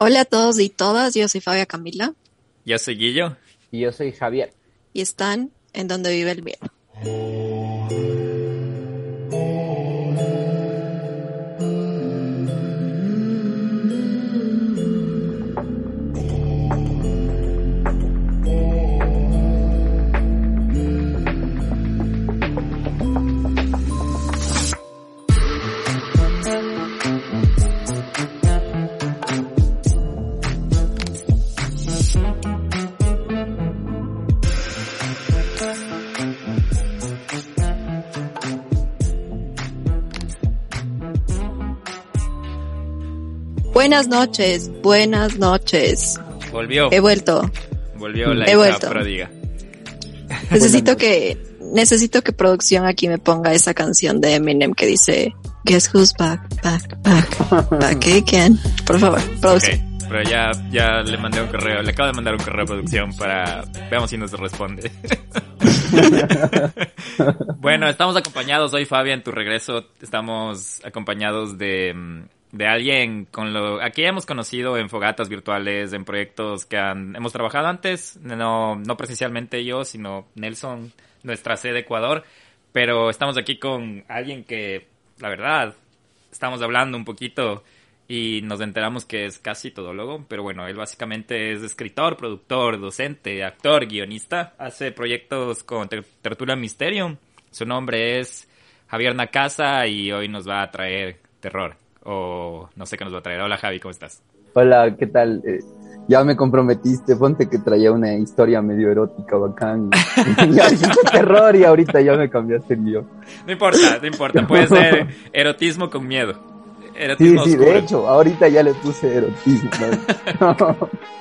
Hola a todos y todas, yo soy Fabia Camila. Yo soy Guillo. Y yo soy Javier. Y están en donde vive el bien. Buenas noches, buenas noches. Volvió. He vuelto. Volvió la He hija vuelto. pródiga. Necesito que necesito que producción aquí me ponga esa canción de Eminem que dice Guess who's back, back, back, back again. Por favor, producción. Pero ya, ya le mandé un correo, le acabo de mandar un correo a producción para... Veamos si nos responde. bueno, estamos acompañados hoy, Fabián, en tu regreso. Estamos acompañados de, mm, de alguien con lo... Aquí hemos conocido en fogatas virtuales, en proyectos que han, hemos trabajado antes, no, no presencialmente yo, sino Nelson, nuestra sede de Ecuador. Pero estamos aquí con alguien que, la verdad, estamos hablando un poquito y nos enteramos que es casi todólogo, pero bueno, él básicamente es escritor, productor, docente, actor, guionista, hace proyectos con Ter- Tertulia Mysterium. Su nombre es Javier Nakasa y hoy nos va a traer terror. O no sé qué nos va a traer. Hola Javi, ¿cómo estás? Hola, ¿qué tal? Eh, ya me comprometiste, ponte que traía una historia medio erótica, bacán. Ya dijiste terror y ahorita ya me cambiaste el guion. No importa, no importa, puede ser erotismo con miedo. Sí, Erotismo sí, oscuro. de hecho, ahorita ya le puse erotismo. ¿no?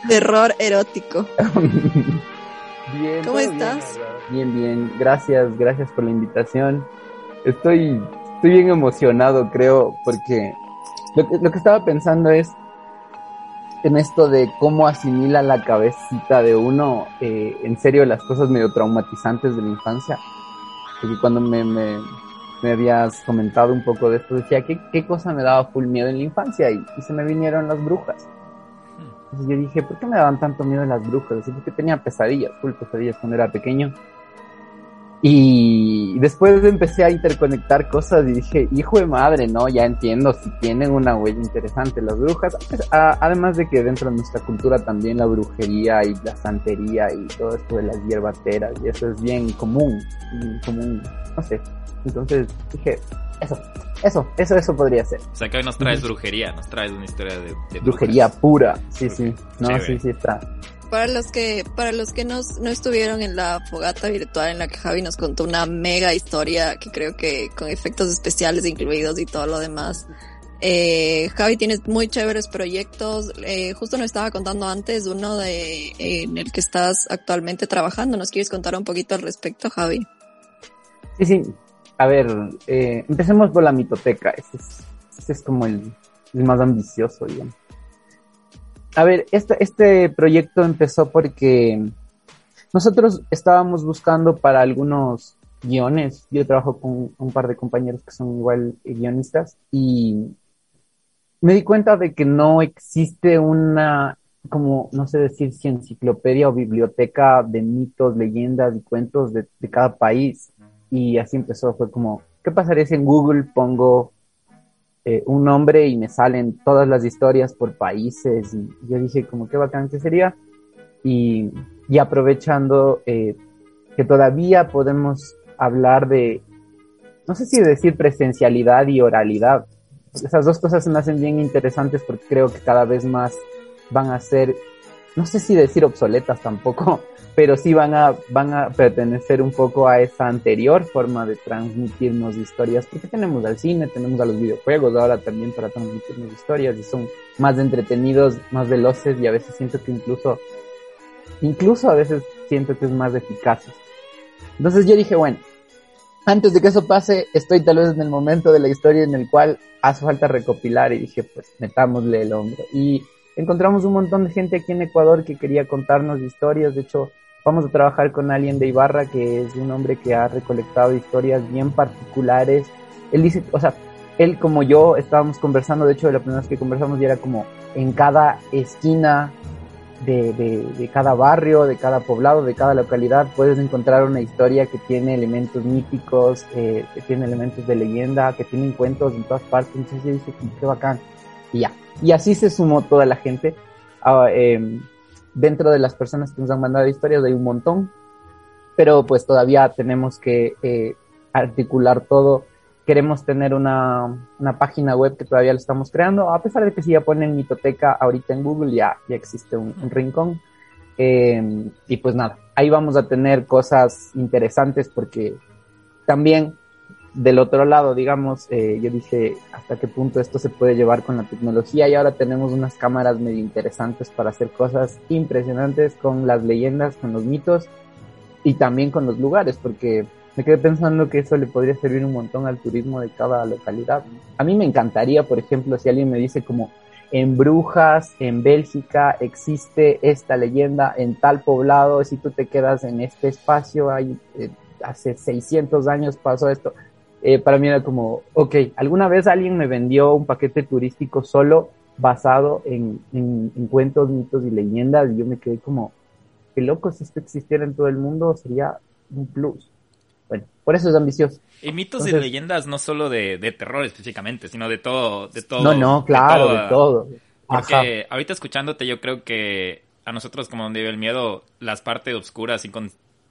Terror erótico. bien, ¿Cómo estás? Bien, bien. Gracias, gracias por la invitación. Estoy, estoy bien emocionado, creo, porque lo que, lo que estaba pensando es en esto de cómo asimila la cabecita de uno, eh, en serio, las cosas medio traumatizantes de la infancia. Porque cuando me, me, me habías comentado un poco de esto, decía, ¿qué, qué cosa me daba full miedo en la infancia? Y, y se me vinieron las brujas. Entonces yo dije, ¿por qué me daban tanto miedo las brujas? Así porque tenía pesadillas, full pesadillas cuando era pequeño. Y después empecé a interconectar cosas y dije, hijo de madre, no, ya entiendo, si tienen una huella interesante las brujas. A- además de que dentro de nuestra cultura también la brujería y la santería y todo esto de las hierbateras, y eso es bien común, bien común, no sé. Entonces dije, eso, eso, eso, eso podría ser. O sea que hoy nos traes brujería, nos traes una historia de, de Brujería pura, sí, sí. No, Chévere. sí, sí está. Para los que para los que no, no estuvieron en la fogata virtual en la que Javi nos contó una mega historia que creo que con efectos especiales incluidos y todo lo demás. Eh, Javi tiene muy chéveres proyectos. Eh, justo nos estaba contando antes uno de en el que estás actualmente trabajando. ¿Nos quieres contar un poquito al respecto, Javi? Sí, sí. A ver, eh, empecemos por la mitoteca. Este es, este es como el, el más ambicioso, digamos. A ver, este, este proyecto empezó porque nosotros estábamos buscando para algunos guiones. Yo trabajo con un par de compañeros que son igual guionistas y me di cuenta de que no existe una, como, no sé decir, si enciclopedia o biblioteca de mitos, leyendas y cuentos de, de cada país. Y así empezó, fue como, ¿qué pasaría si en Google pongo eh, un nombre y me salen todas las historias por países? Y yo dije, como, qué bacán que sería. Y, y aprovechando eh, que todavía podemos hablar de, no sé si decir presencialidad y oralidad. Esas dos cosas me hacen bien interesantes porque creo que cada vez más van a ser, no sé si decir obsoletas tampoco, pero sí van a, van a pertenecer un poco a esa anterior forma de transmitirnos historias, porque tenemos al cine, tenemos a los videojuegos ahora también para transmitirnos historias y son más entretenidos, más veloces y a veces siento que incluso, incluso a veces siento que es más eficaz. Entonces yo dije, bueno, antes de que eso pase, estoy tal vez en el momento de la historia en el cual hace falta recopilar y dije, pues metámosle el hombro. Y encontramos un montón de gente aquí en Ecuador que quería contarnos historias. De hecho, vamos a trabajar con alguien de Ibarra que es un hombre que ha recolectado historias bien particulares. Él dice, o sea, él como yo estábamos conversando, de hecho, la primera vez que conversamos ya era como en cada esquina de, de, cada barrio, de cada poblado, de cada localidad, puedes encontrar una historia que tiene elementos míticos, eh, que tiene elementos de leyenda, que tiene cuentos en todas partes. Entonces yo dije, qué bacán. Y ya. Y así se sumó toda la gente. Ah, em, dentro de las personas que nos han mandado historias hay un montón, pero pues todavía tenemos que eh, articular todo queremos tener una, página web que todavía lo estamos creando, a pesar de que si ya ponen mitoteca ahorita en Google ya, ya existe un, rincón. Eh, y pues nada, ahí vamos a tener cosas interesantes porque también del otro lado, digamos, eh, yo dije hasta qué punto esto se puede llevar con la tecnología y ahora tenemos unas cámaras medio interesantes para hacer cosas impresionantes con las leyendas, con los mitos y también con los lugares, porque me quedé pensando que eso le podría servir un montón al turismo de cada localidad. A mí me encantaría, por ejemplo, si alguien me dice como en Brujas, en Bélgica, existe esta leyenda en tal poblado, si tú te quedas en este espacio, hay, eh, hace 600 años pasó esto. Eh, para mí era como, ok, alguna vez alguien me vendió un paquete turístico solo basado en, en, en cuentos, mitos y leyendas y yo me quedé como, qué loco, si esto existiera en todo el mundo sería un plus. Bueno, por eso es ambicioso. Y mitos y leyendas no solo de, terror específicamente, sino de todo, de todo. No, no, claro, de, todo. Porque ahorita escuchándote yo creo que a nosotros como donde vive el miedo, las partes oscuras y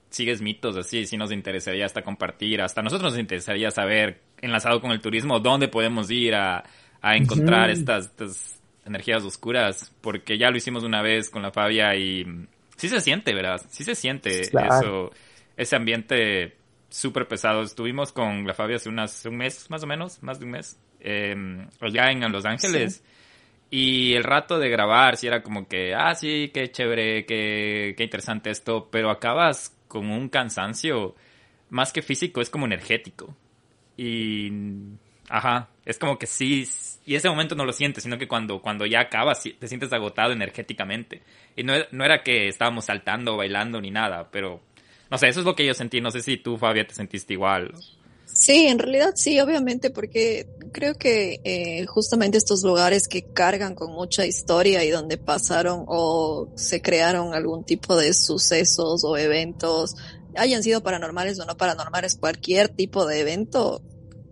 sigues mitos así, sí nos interesaría hasta compartir, hasta a nosotros nos interesaría saber, enlazado con el turismo, dónde podemos ir a, encontrar estas, energías oscuras, porque ya lo hicimos una vez con la Fabia y sí se siente, ¿verdad? Sí se siente eso, ese ambiente súper pesado. Estuvimos con la Fabia hace unas, un mes, más o menos, más de un mes, eh, allá en Los Ángeles. Y el rato de grabar, sí era como que, ah, sí, qué chévere, qué, qué interesante esto, pero acabas con un cansancio más que físico, es como energético. Y, ajá, es como que sí, y ese momento no lo sientes, sino que cuando, cuando ya acabas, te sientes agotado energéticamente. Y no, no era que estábamos saltando, bailando ni nada, pero no sé, eso es lo que yo sentí. No sé si tú, Fabia, te sentiste igual. Sí, en realidad sí, obviamente, porque creo que eh, justamente estos lugares que cargan con mucha historia y donde pasaron o se crearon algún tipo de sucesos o eventos, hayan sido paranormales o no paranormales, cualquier tipo de evento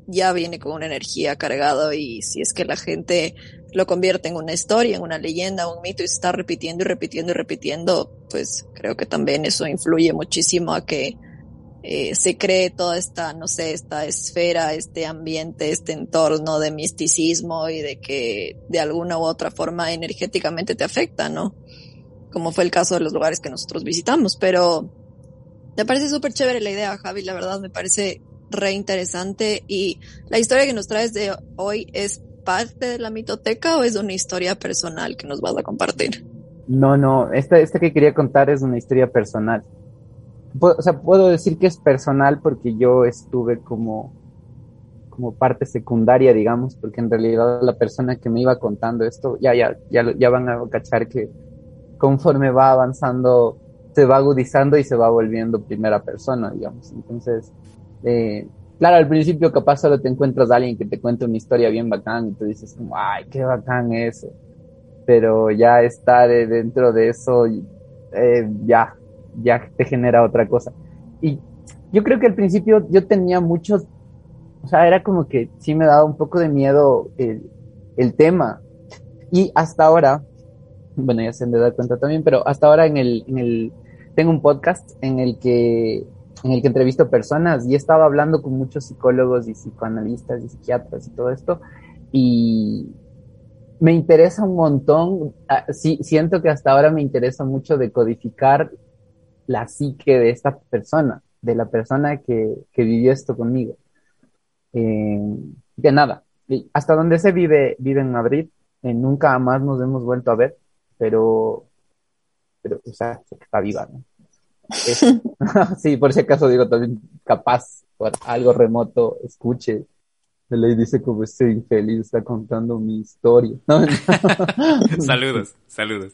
ya viene con una energía cargada y si es que la gente lo convierte en una historia, en una leyenda, un mito y está repitiendo y repitiendo y repitiendo, pues creo que también eso influye muchísimo a que eh, se cree toda esta, no sé, esta esfera, este ambiente, este entorno de misticismo y de que de alguna u otra forma energéticamente te afecta, ¿no? Como fue el caso de los lugares que nosotros visitamos, pero me parece súper chévere la idea, Javi, la verdad me parece re interesante y la historia que nos traes de hoy es parte de la mitoteca o es una historia personal que nos vas a compartir? No, no, esta, esta que quería contar es una historia personal. O sea, puedo decir que es personal porque yo estuve como, como parte secundaria, digamos, porque en realidad la persona que me iba contando esto, ya, ya, ya, ya van a cachar que conforme va avanzando, se va agudizando y se va volviendo primera persona, digamos. Entonces, eh, Claro, al principio capaz solo te encuentras a alguien que te cuenta una historia bien bacán y tú dices como, ay, qué bacán eso. Pero ya estar dentro de eso, eh, ya, ya te genera otra cosa. Y yo creo que al principio yo tenía muchos, o sea, era como que sí me daba un poco de miedo el, el tema. Y hasta ahora, bueno, ya se me da cuenta también, pero hasta ahora en el, en el, tengo un podcast en el que en el que entrevisto personas y he estado hablando con muchos psicólogos y psicoanalistas y psiquiatras y todo esto y me interesa un montón, ah, sí, siento que hasta ahora me interesa mucho decodificar la psique de esta persona, de la persona que, que vivió esto conmigo. Eh, que nada, hasta donde se vive, vive en Madrid, eh, nunca más nos hemos vuelto a ver, pero, pero, o sea, está viva, ¿no? sí, por si acaso digo también, capaz por algo remoto, escuche. Le dice como este infeliz está contando mi historia. saludos, saludos.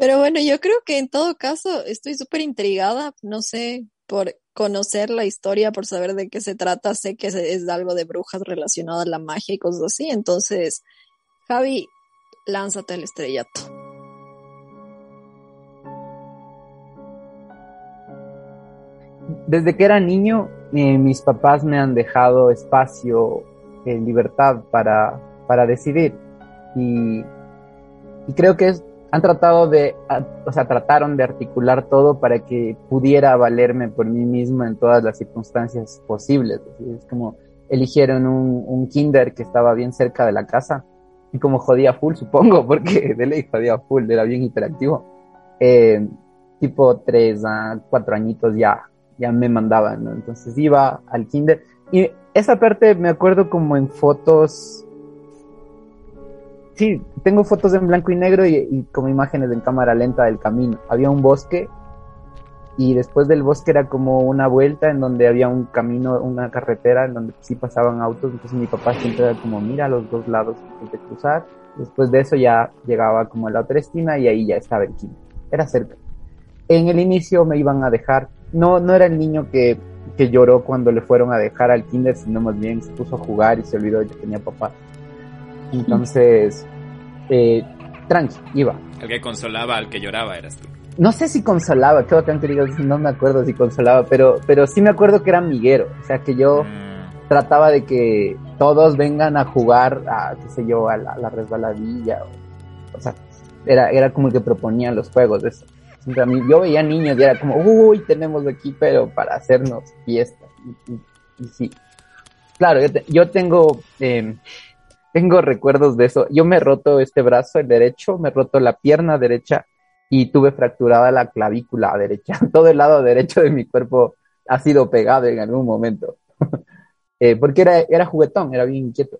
Pero bueno, yo creo que en todo caso estoy súper intrigada, no sé, por conocer la historia, por saber de qué se trata, sé que es algo de brujas relacionado a la magia y cosas así. Entonces, Javi, lánzate el estrellato. Desde que era niño, eh, mis papás me han dejado espacio, en libertad para, para decidir. Y, y creo que es, han tratado de, o sea, trataron de articular todo para que pudiera valerme por mí mismo en todas las circunstancias posibles. Es como eligieron un, un kinder que estaba bien cerca de la casa y como jodía full, supongo, porque de ley jodía full, era bien hiperactivo. Eh, tipo tres a cuatro añitos ya, ya me mandaban, ¿no? Entonces iba al kinder y esa parte me acuerdo como en fotos sí, tengo fotos en blanco y negro y, como imágenes en cámara lenta del camino. Había un bosque y después del bosque era como una vuelta en donde había un camino, una carretera en donde sí pasaban autos. Entonces mi papá siempre era como, mira los dos lados de cruzar. Después de eso ya llegaba como a la otra esquina y ahí ya estaba el kinder. Era cerca. En el inicio me iban a dejar. No, no era el niño que, que lloró cuando le fueron a dejar al kinder, sino más bien se puso a jugar y se olvidó que tenía papá. Entonces, eh, tranqui, iba. El que consolaba al que lloraba eras tú. No sé si consolaba, creo que querido no me acuerdo si consolaba, pero, pero sí me acuerdo que era amiguero, o sea que yo mm. trataba de que todos vengan a jugar a, qué sé yo, a la, resbaladilla, o, sea, era, era como el que proponía los juegos, eso. a mí, yo veía niños y era como, uy, tenemos aquí, pero para hacernos fiesta. Y, sí. Claro, yo, yo tengo, eh, tengo recuerdos de eso. Yo me he roto este brazo, el derecho, me he roto la pierna derecha y tuve fracturada la clavícula derecha. Todo el lado derecho de mi cuerpo ha sido pegado en algún momento. eh, porque era, era juguetón, era bien inquieto.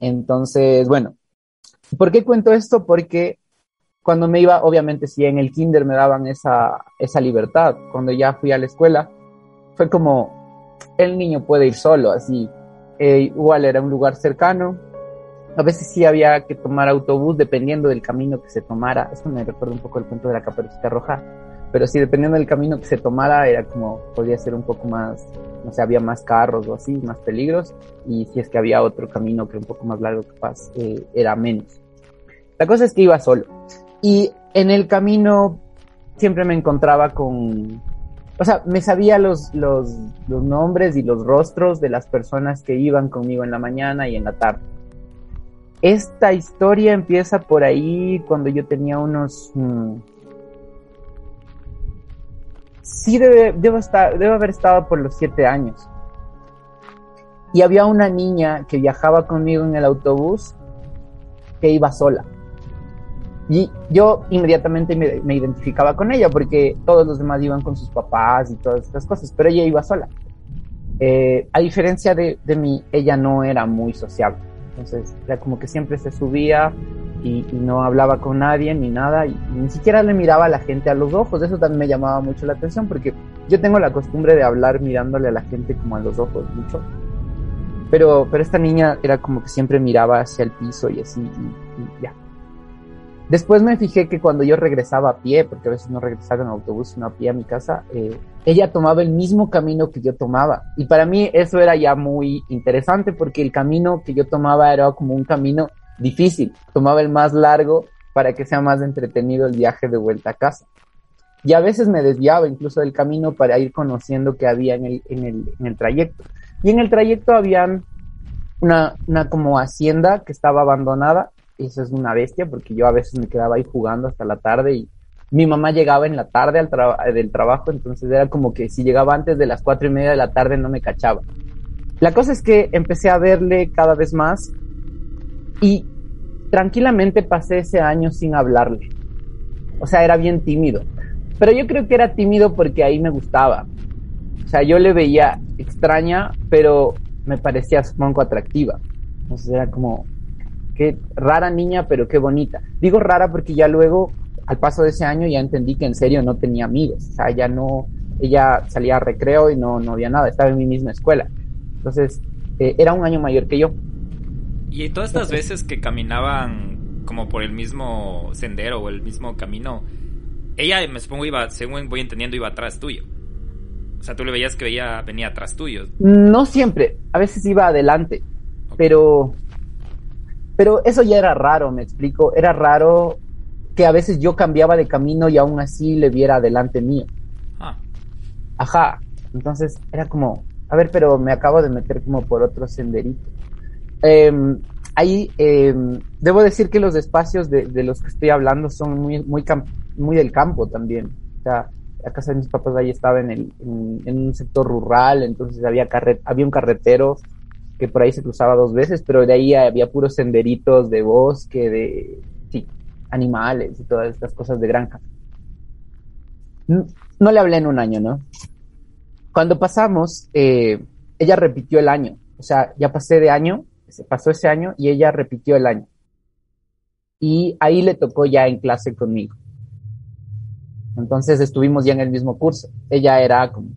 Entonces, bueno, ¿por qué cuento esto? Porque cuando me iba, obviamente sí, en el kinder me daban esa, esa libertad. Cuando ya fui a la escuela, fue como, el niño puede ir solo, así. Eh, igual era un lugar cercano, a veces sí había que tomar autobús dependiendo del camino que se tomara. Esto me recuerda un poco el cuento de la caperucita roja. Pero sí, dependiendo del camino que se tomara, era como, podía ser un poco más, no sé, había más carros o así, más peligros. Y si es que había otro camino que un poco más largo, capaz, eh, era menos. La cosa es que iba solo. Y en el camino siempre me encontraba con, o sea, me sabía los, los, los nombres y los rostros de las personas que iban conmigo en la mañana y en la tarde esta historia empieza por ahí cuando yo tenía unos... Mm, sí, debe, debo, estar, debo haber estado por los siete años. Y había una niña que viajaba conmigo en el autobús que iba sola. Y yo inmediatamente me, identificaba con ella porque todos los demás iban con sus papás y todas estas cosas, pero ella iba sola. Eh, a diferencia de, de mí, ella no era muy sociable entonces era como que siempre se subía y, no hablaba con nadie ni nada y, ni siquiera le miraba a la gente a los ojos. Eso también me llamaba mucho la atención porque yo tengo la costumbre de hablar mirándole a la gente como a los ojos mucho. Pero, pero esta niña era como que siempre miraba hacia el piso y así y ya. Después me fijé que cuando yo regresaba a pie, porque a veces no regresaba en autobús, sino a pie a mi casa, eh, ella tomaba el mismo camino que yo tomaba. Y para mí eso era ya muy interesante porque el camino que yo tomaba era como un camino difícil. Tomaba el más largo para que sea más entretenido el viaje de vuelta a casa. Y a veces me desviaba incluso del camino para ir conociendo qué había en el, en el, en el trayecto. Y en el trayecto había una, una como hacienda que estaba abandonada eso es una bestia porque yo a veces me quedaba ahí jugando hasta la tarde y mi mamá llegaba en la tarde al del trabajo, entonces era como que si llegaba antes de las cuatro y media de la tarde no me cachaba. La cosa es que empecé a verle cada vez más y tranquilamente pasé ese año sin hablarle. O sea, era bien tímido. Pero yo creo que era tímido porque ahí me gustaba. O sea, yo le veía extraña, pero me parecía supongo atractiva. Entonces era como, qué rara niña, pero qué bonita. Digo rara porque ya luego, al paso de ese año, ya entendí que en serio no tenía amigos. O sea, ya no, ella salía a recreo y no, no había nada, estaba en mi misma escuela. Entonces, eh, era un año mayor que yo. Y todas estas veces que caminaban como por el mismo sendero o el mismo camino, ella, me supongo, iba, según voy entendiendo, iba atrás tuyo. O sea, tú le veías que veía, venía atrás tuyo. No siempre, a veces iba adelante, pero, pero eso ya era raro, me explico. Era raro que a veces yo cambiaba de camino y aún así le viera adelante mío. Ah. Ajá. Entonces era como, a ver, pero me acabo de meter como por otro senderito. Em, ahí em, debo decir que los espacios de, los que estoy hablando son muy, muy, muy del campo también. O sea, la casa de mis papás ahí estaba en, el, en, un sector rural, entonces había, había un carretero que por ahí se cruzaba dos veces, pero de ahí había puros senderitos de bosque, de sí, animales y todas estas cosas de granja. No, le hablé en un año, ¿no? Cuando pasamos, eh, ella repitió el año. O sea, ya pasé de año, se pasó ese año y ella repitió el año. Y ahí le tocó ya en clase conmigo. Entonces estuvimos ya en el mismo curso. Ella era como,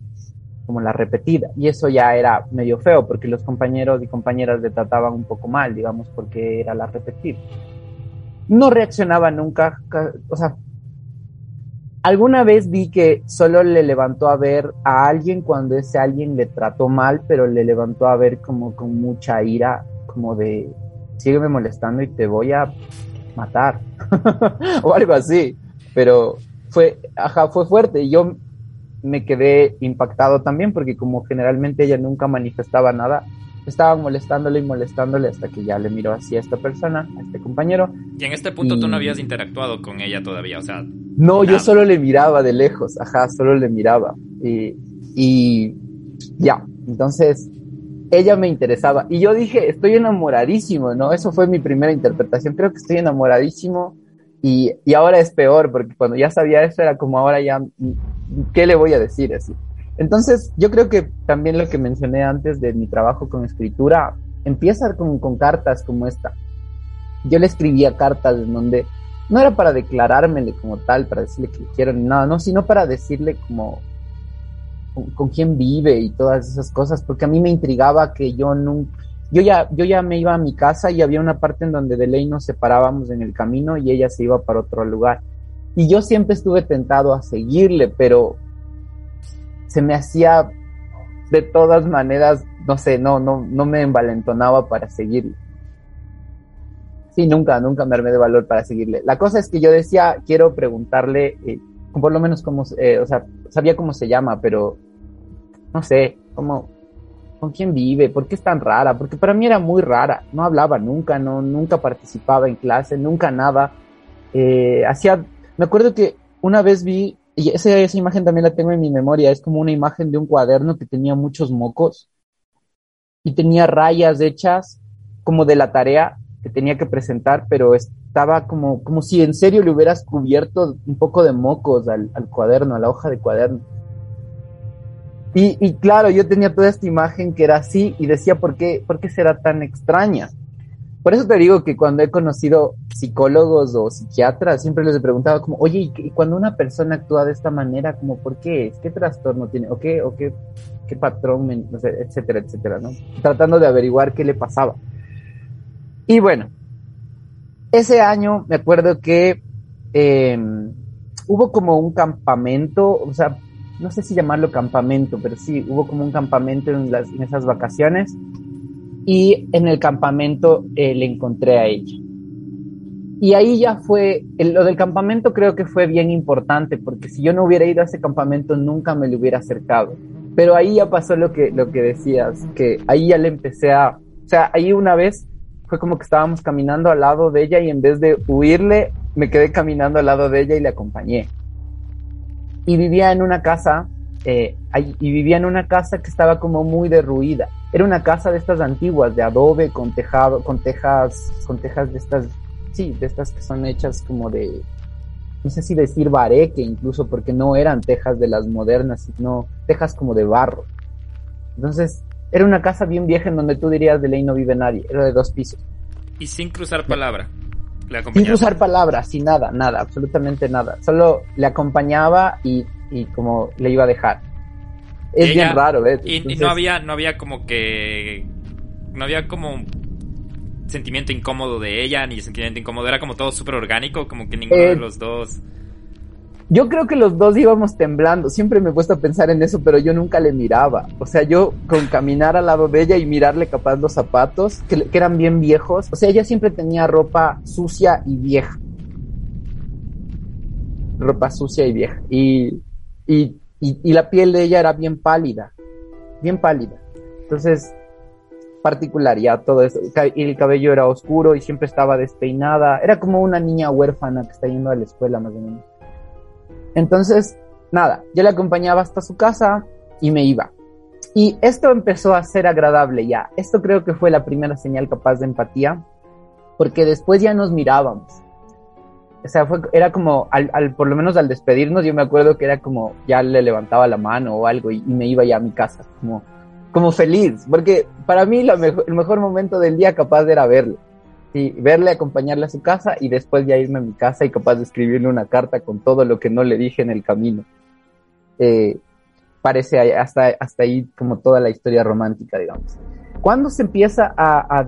como la repetida. Y eso ya era medio feo porque los compañeros y compañeras le trataban un poco mal, digamos, porque era la repetida. No reaccionaba nunca, o sea, Alguna vez vi que solo le levantó a ver a alguien cuando ese alguien le trató mal, pero le levantó a ver como con mucha ira, como de, sígueme molestando y te voy a matar, o algo así. Pero fue, ajá, fue fuerte yo me quedé impactado también porque como generalmente ella nunca manifestaba nada, estaban molestándole y molestándole hasta que ya le miró así a esta persona, a este compañero. Y en este punto tú no habías interactuado con ella todavía, o sea... No, yo solo le miraba de lejos, ajá, solo le miraba. Y, y ya, entonces ella me interesaba. Y yo dije, estoy enamoradísimo, ¿no? Eso fue mi primera interpretación. Creo que estoy enamoradísimo. Y, y ahora es peor, porque cuando ya sabía eso era como ahora ya, ¿qué le voy a decir así? Entonces, yo creo que también lo que mencioné antes de mi trabajo con escritura empieza con, con cartas como esta. Yo le escribía cartas en donde no era para declarármele como tal, para decirle que quiero ni nada, no, sino para decirle como con, quién vive y todas esas cosas, porque a mí me intrigaba que yo nunca, yo ya, yo ya me iba a mi casa y había una parte en donde de ley nos separábamos en el camino y ella se iba para otro lugar. Y yo siempre estuve tentado a seguirle, pero se me hacía de todas maneras, no sé, no, no, no me envalentonaba para seguirle. Sí, nunca, nunca me armé de valor para seguirle. La cosa es que yo decía, quiero preguntarle, eh, por lo menos cómo, eh, o sea, sabía cómo se llama, pero no sé, cómo, con quién vive, por qué es tan rara, porque para mí era muy rara, no hablaba nunca, no, nunca participaba en clase, nunca nada. Eh, hacía, me acuerdo que una vez vi y esa, esa imagen también la tengo en mi memoria, es como una imagen de un cuaderno que tenía muchos mocos y tenía rayas hechas como de la tarea que tenía que presentar, pero estaba como, como si en serio le hubieras cubierto un poco de mocos al, al cuaderno, a la hoja de cuaderno. Y, claro, yo tenía toda esta imagen que era así y decía, ¿por qué, ¿por qué será tan extraña? Por eso te digo que cuando he conocido psicólogos o psiquiatras, siempre les he preguntado como, oye, y, cuando una persona actúa de esta manera, como, ¿por qué? ¿Qué trastorno tiene? ¿O qué, o qué, qué patrón, etcétera, etcétera, ¿no? Tratando de averiguar qué le pasaba. Y bueno, ese año me acuerdo que em, hubo como un campamento, o sea, no sé si llamarlo campamento, pero sí, hubo como un campamento en, las, en esas vacaciones y en el campamento eh, le encontré a ella. Y ahí ya fue, lo del campamento creo que fue bien importante, porque si yo no hubiera ido a ese campamento nunca me lo hubiera acercado. Pero ahí ya pasó lo que, lo que decías, que ahí ya le empecé a, o sea, ahí una vez fue como que estábamos caminando al lado de ella y en vez de huirle, me quedé caminando al lado de ella y le acompañé. Y vivía en una casa eh, y vivía en una casa que estaba como muy derruida. Era una casa de estas antiguas, de adobe, con tejado, con tejas, con tejas de estas, sí, de estas que son hechas como de, no sé si decir bareque incluso, porque no eran tejas de las modernas, sino tejas como de barro. Entonces, era una casa bien vieja en donde tú dirías de ley no vive nadie, era de dos pisos. Y sin cruzar palabra. Sin cruzar palabra, sin nada, nada, absolutamente nada. Solo le acompañaba y y como le iba a dejar. Es bien raro, ¿ves? Y, no había, no había como que. No había como un sentimiento incómodo de ella, ni sentimiento incómodo. Era como todo súper orgánico, como que ninguno de eh, los dos. Yo creo que los dos íbamos temblando. Siempre me he puesto a pensar en eso, pero yo nunca le miraba. O sea, yo con caminar al lado de ella y mirarle capaz los zapatos, que, eran bien viejos. O sea, ella siempre tenía ropa sucia y vieja. Ropa sucia y vieja. Y, y, y, la piel de ella era bien pálida. Bien pálida. Entonces, particularidad todo eso. Y el cabello era oscuro y siempre estaba despeinada. Era como una niña huérfana que está yendo a la escuela, más o menos. Entonces, nada, yo le acompañaba hasta su casa y me iba. Y esto empezó a ser agradable ya. Esto creo que fue la primera señal capaz de empatía, porque después ya nos mirábamos. O sea, fue, era como, al, por lo menos al despedirnos, yo me acuerdo que era como, ya le levantaba la mano o algo y, me iba ya a mi casa, como, como feliz, porque para mí el mejor momento del día capaz era verle y verle, acompañarle a su casa y después ya irme a mi casa y capaz de escribirle una carta con todo lo que no le dije en el camino. Eh, parece hasta, hasta ahí como toda la historia romántica, digamos. Cuando se empieza a, a,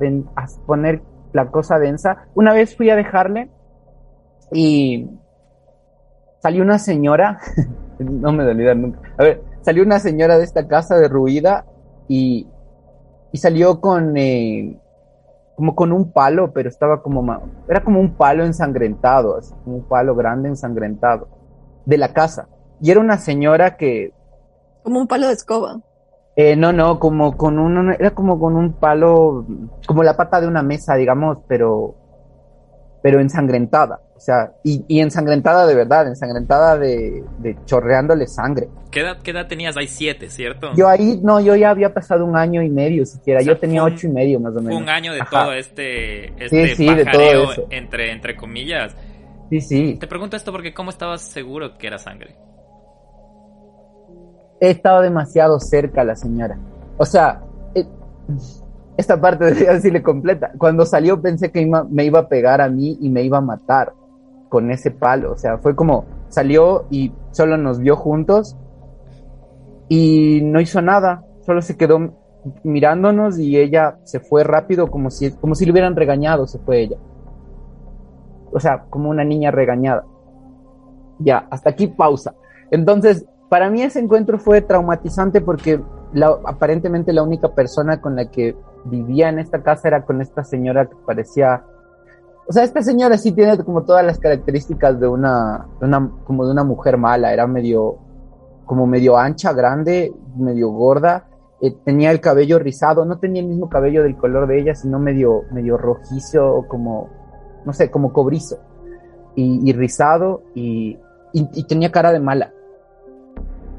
poner la cosa densa, una vez fui a dejarle y salió una señora, no me olvidar nunca, a ver, salió una señora de esta casa derruida y, y salió con, eh, como con un palo, pero estaba como, era como un palo ensangrentado, así, como un palo grande ensangrentado, de la casa. Y era una señora que... Como un palo de escoba. Eh, no, no, como con un, era como con un palo, como la pata de una mesa, digamos, pero, pero ensangrentada. O sea, y, ensangrentada de verdad, ensangrentada de, de chorreándole sangre. ¿Qué edad, ¿Qué edad, tenías ahí? Siete, ¿cierto? Yo ahí, no, yo ya había pasado un año y medio siquiera. yo tenía ocho y medio más o menos. Un año de todo este, este sí, sí, de todo eso. Entre, entre comillas. Sí, sí. Te pregunto esto porque ¿cómo estabas seguro que era sangre? He estado demasiado cerca a la señora. O sea, eh, esta parte debería decirle completa. Cuando salió pensé que me iba a pegar a mí y me iba a matar con ese palo. O sea, fue como salió y solo nos vio juntos y no hizo nada, solo se quedó mirándonos y ella se fue rápido como si, como si le hubieran regañado, se fue ella. O sea, como una niña regañada. Ya, hasta aquí pausa. Entonces, para mí ese encuentro fue traumatizante porque aparentemente la única persona con la que vivía en esta casa era con esta señora que parecía o sea, esta señora sí tiene como todas las características de una, una, como de una mujer mala. Era medio, como medio ancha, grande, medio gorda. Eh, tenía el cabello rizado. No tenía el mismo cabello del color de ella, sino medio, medio rojizo o como, no sé, como cobrizo. Y, rizado y, y, tenía cara de mala.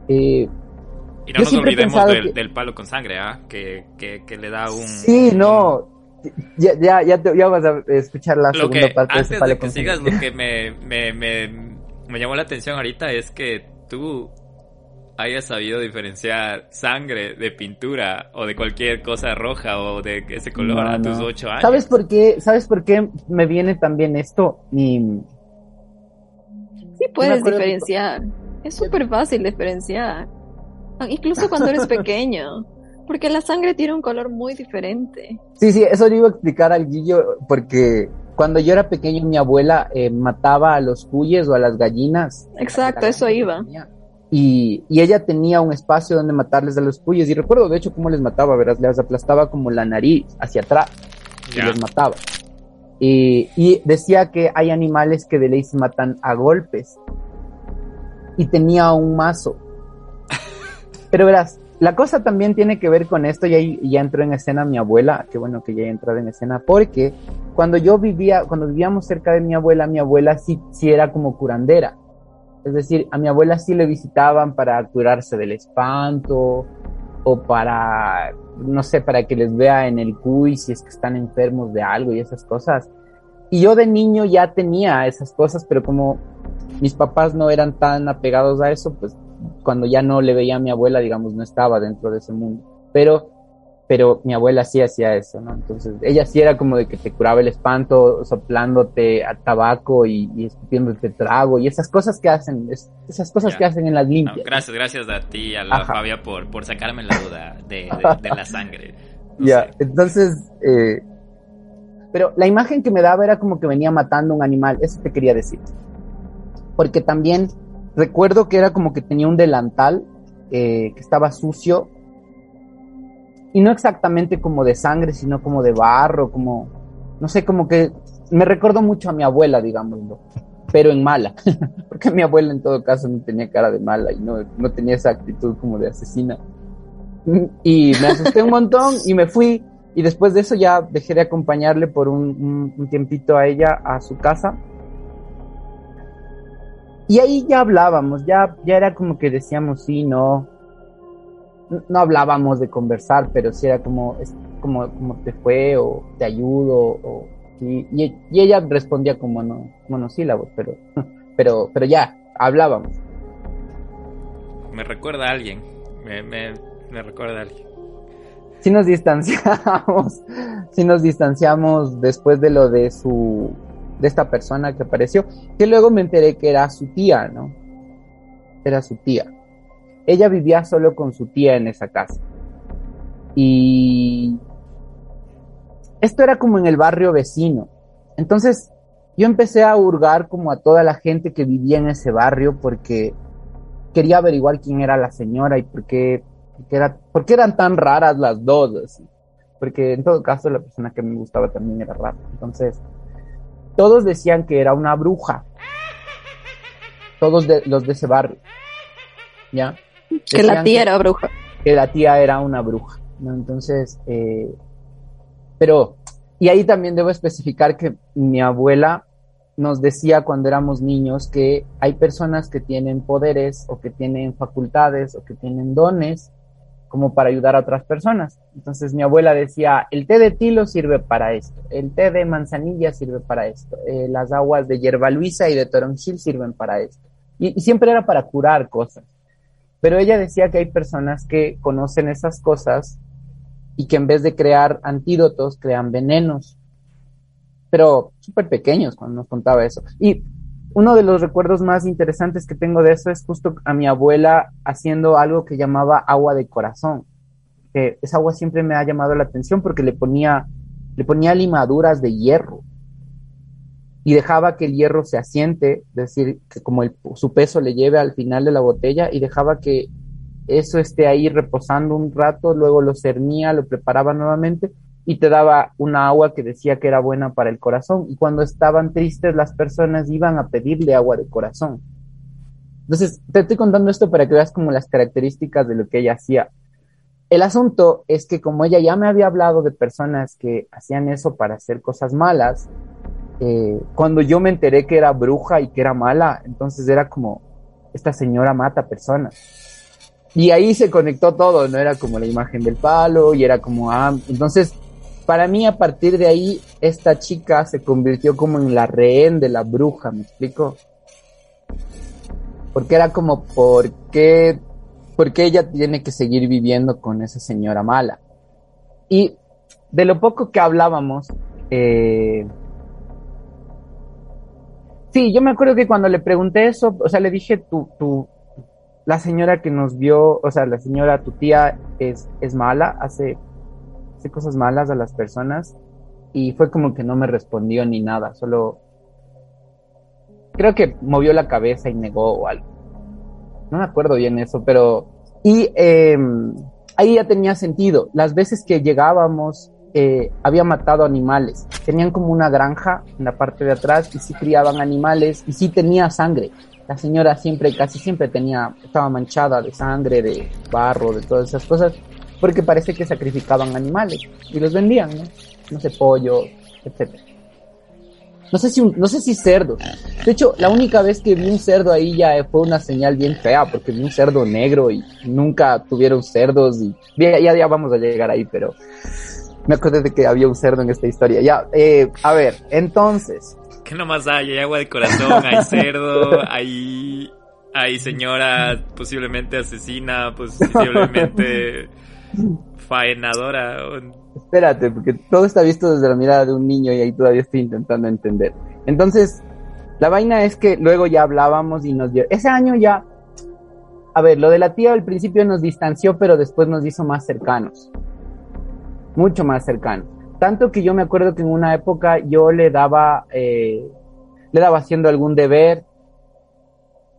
Eh, y no nos olvidemos del, del, palo con sangre, ¿ah? Que, que, que, le da un... Sí, no, ya, ya, ya, ya, vas a escuchar la segunda parte antes de, que sigas, lo que me, me, me, me, llamó la atención ahorita es que tú hayas sabido diferenciar sangre de pintura o de cualquier cosa roja o de ese color a tus ocho años. ¿Sabes por qué? ¿Sabes por qué me viene también esto? Y... Sí puedes diferenciar. Es súper fácil diferenciar. Incluso cuando eres pequeño. Porque la sangre tiene un color muy diferente. Sí, sí, eso le iba a explicar al Guillo, porque cuando yo era pequeño mi abuela eh, mataba a los cuyes o a las gallinas. Exacto, eso iba. Y, y, ella tenía un espacio donde matarles a los cuyes. Y recuerdo de hecho cómo les mataba, ¿verdad? Les aplastaba como la nariz hacia atrás y les mataba. Y, y, decía que hay animales que de ley se matan a golpes. Y tenía un mazo. Pero verás, la cosa también tiene que ver con esto, y ahí ya entró en escena mi abuela, qué bueno que ya entrado en escena, porque cuando yo vivía, cuando vivíamos cerca de mi abuela, mi abuela sí, sí era como curandera. Es decir, a mi abuela sí le visitaban para curarse del espanto o para, no sé, para que les vea en el CUI si es que están enfermos de algo y esas cosas. Y yo de niño ya tenía esas cosas, pero como mis papás no eran tan apegados a eso, pues cuando ya no le veía a mi abuela, digamos, no estaba dentro de ese mundo. Pero, pero mi abuela sí hacía eso, ¿no? Entonces, ella sí era como de que te curaba el espanto, soplándote a tabaco y, y escupiéndote trago y esas cosas que hacen, esas cosas que hacen en las limpias. gracias, gracias a ti, a la Fabia, por, por sacarme la duda de, de, la sangre. ya, entonces, eh, pero la imagen que me daba era como que venía matando un animal, eso te quería decir. Porque también recuerdo que era como que tenía un delantal eh, que estaba sucio. Y no exactamente como de sangre, sino como de barro, como, no sé, como que me recuerdo mucho a mi abuela, digámoslo, pero en mala, porque mi abuela en todo caso no tenía cara de mala y no, no tenía esa actitud como de asesina. Y me asusté un montón y me fui. Y después de eso ya dejé de acompañarle por un, un tiempito a ella a su casa y ahí ya hablábamos, ya, ya era como que decíamos sí, no. No hablábamos de conversar, pero sí era como, es como, como te fue, o te ayudo, o y, y, ella respondía con mono, monosílabos, pero, pero, pero ya, hablábamos. Me recuerda a alguien, me, me, me recuerda a alguien. Sí nos distanciamos, sí nos distanciamos después de lo de su de esta persona que apareció, que luego me enteré que era su tía, ¿no? Era su tía. Ella vivía solo con su tía en esa casa. Y esto era como en el barrio vecino. Entonces yo empecé a hurgar como a toda la gente que vivía en ese barrio porque quería averiguar quién era la señora y por qué, qué eran tan raras las dos. Porque en todo caso la persona que me gustaba también era rara. Entonces todos decían que era una bruja. Todos los de ese barrio. ¿Ya? que la tía era bruja. Que la tía era una bruja. ¿no? Entonces, eh, pero, y ahí también debo especificar que mi abuela nos decía cuando éramos niños que hay personas que tienen poderes o que tienen facultades o que tienen dones como para ayudar a otras personas. Entonces mi abuela decía, el té de tilo sirve para esto, el té de manzanilla sirve para esto, eh, las aguas de hierba luisa y de toronjil sirven para esto. Y, siempre era para curar cosas. Pero ella decía que hay personas que conocen esas cosas y que en vez de crear antídotos, crean venenos. Pero súper pequeños cuando nos contaba eso. Y uno de los recuerdos más interesantes que tengo de eso es justo a mi abuela haciendo algo que llamaba agua de corazón. Que esa agua siempre me ha llamado la atención porque le ponía, le ponía limaduras de hierro y dejaba que el hierro se asiente, es decir, que como su peso le lleve al final de la botella y dejaba que eso esté ahí reposando un rato, luego lo cernía, lo preparaba nuevamente y te daba una agua que decía que era buena para el corazón. Y cuando estaban tristes, las personas iban a pedirle agua de corazón. Entonces, te estoy contando esto para que veas como las características de lo que ella hacía. El asunto es que como ella ya me había hablado de personas que hacían eso para hacer cosas malas, eh, cuando yo me enteré que era bruja y que era mala, entonces era como, esta señora mata personas. Y ahí se conectó todo, ¿no? Era como la imagen del palo y era como, ah, entonces para mí a partir de ahí esta chica se convirtió como en la rehén de la bruja, ¿me explico? Porque era como, ¿por qué, por qué ella tiene que seguir viviendo con esa señora mala? Y de lo poco que hablábamos, eh, sí, yo me acuerdo que cuando le pregunté eso, o sea, le dije, tu, la señora que nos vio, o sea, la señora, tu tía es, es mala, hace cosas malas a las personas y fue como que no me respondió ni nada, solo creo que movió la cabeza y negó o algo. No me acuerdo bien eso, pero... Y em, ahí ya tenía sentido. Las veces que llegábamos, eh, había matado animales. Tenían como una granja en la parte de atrás y sí criaban animales y sí tenía sangre. La señora siempre, casi siempre tenía, estaba manchada de sangre, de barro, de todas esas cosas porque parece que sacrificaban animales y los vendían, ¿no? No sé, pollo, etcétera. No sé si no sé si cerdos. De hecho, la única vez que vi un cerdo ahí ya fue una señal bien fea, porque vi un cerdo negro y nunca tuvieron cerdos y ya, ya, vamos a llegar ahí, pero me acuerdo de que había un cerdo en esta historia. Ya, eh, a ver, entonces. ¿Qué nomás hay? Hay agua de corazón, hay cerdo, hay, hay señora posiblemente asesina, posiblemente faenadora. Espérate, porque todo está visto desde la mirada de un niño y ahí todavía estoy intentando entender. Entonces, la vaina es que luego ya hablábamos y nos dio. Ese año ya. A ver, lo de la tía al principio nos distanció, pero después nos hizo más cercanos. Mucho más cercanos. Tanto que yo me acuerdo que en una época yo le daba. Eh, le daba haciendo algún deber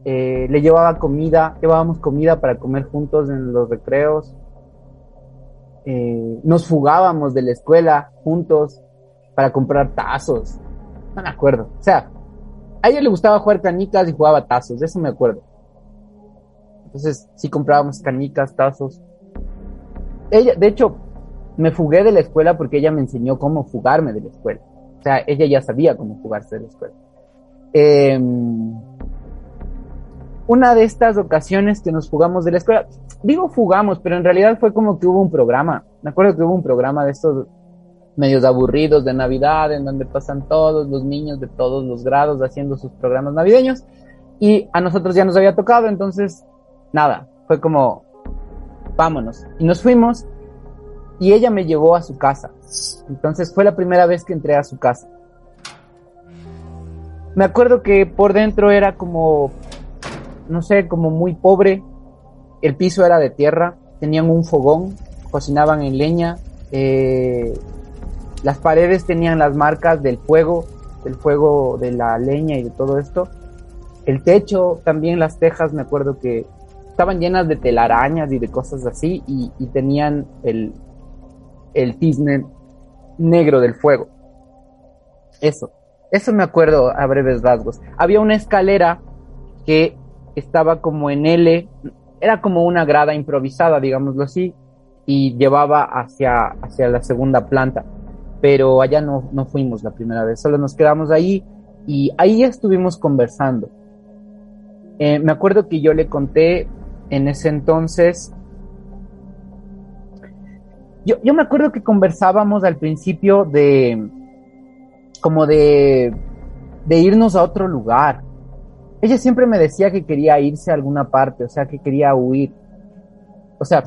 eh, le llevaba comida, llevábamos comida para comer juntos en los recreos, eh, nos fugábamos de la escuela juntos para comprar tazos, no me acuerdo, o sea, a ella le gustaba jugar canicas y jugaba tazos, de eso me acuerdo. Entonces, sí comprábamos canicas, tazos. Ella, de hecho, me fugué de la escuela porque ella me enseñó cómo fugarme de la escuela. O sea, ella ya sabía cómo fugarse de la escuela. Eh, una de estas ocasiones que nos fugamos de la escuela, digo fugamos, pero en realidad fue como que hubo un programa. Me acuerdo que hubo un programa de estos medios aburridos de Navidad, en donde pasan todos los niños de todos los grados haciendo sus programas navideños. Y a nosotros ya nos había tocado, entonces, nada, fue como, vámonos. Y nos fuimos y ella me llevó a su casa. Entonces fue la primera vez que entré a su casa. Me acuerdo que por dentro era como, no sé, como muy pobre. El piso era de tierra, tenían un fogón, cocinaban en leña. Eh, las paredes tenían las marcas del fuego, del fuego de la leña y de todo esto. El techo, también las tejas, me acuerdo que estaban llenas de telarañas y de cosas así y, tenían el, el cisne negro del fuego. Eso, eso me acuerdo a breves rasgos. Había una escalera que estaba como en L, era como una grada improvisada, digámoslo así, y llevaba hacia, hacia la segunda planta. Pero allá no, no fuimos la primera vez, solo nos quedamos ahí y ahí estuvimos conversando. Eh, me acuerdo que yo le conté en ese entonces yo, yo me acuerdo que conversábamos al principio de como de, de irnos a otro lugar. Ella siempre me decía que quería irse a alguna parte, o sea, que quería huir. O sea,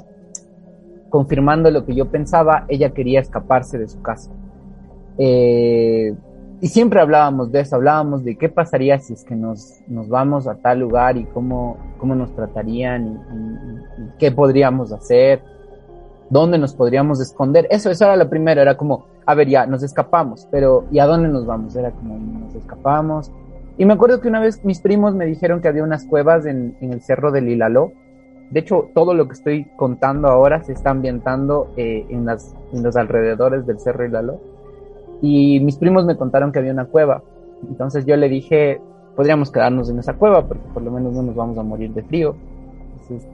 confirmando lo que yo pensaba, ella quería escaparse de su casa. Eh, y siempre hablábamos de eso, hablábamos de qué pasaría si es que nos, nos vamos a tal lugar y cómo, cómo nos tratarían y, qué podríamos hacer dónde nos podríamos esconder. Eso, eso era lo primero, era como, a ver, ya, nos escapamos, pero ¿y a dónde nos vamos? Era como, nos escapamos. Y me acuerdo que una vez mis primos me dijeron que había unas cuevas en, en el cerro del Ilaló. De hecho, todo lo que estoy contando ahora se está ambientando eh, en, las, en los alrededores del cerro Ilaló. Y mis primos me contaron que había una cueva. Entonces yo le dije, podríamos quedarnos en esa cueva porque por lo menos no nos vamos a morir de frío. Entonces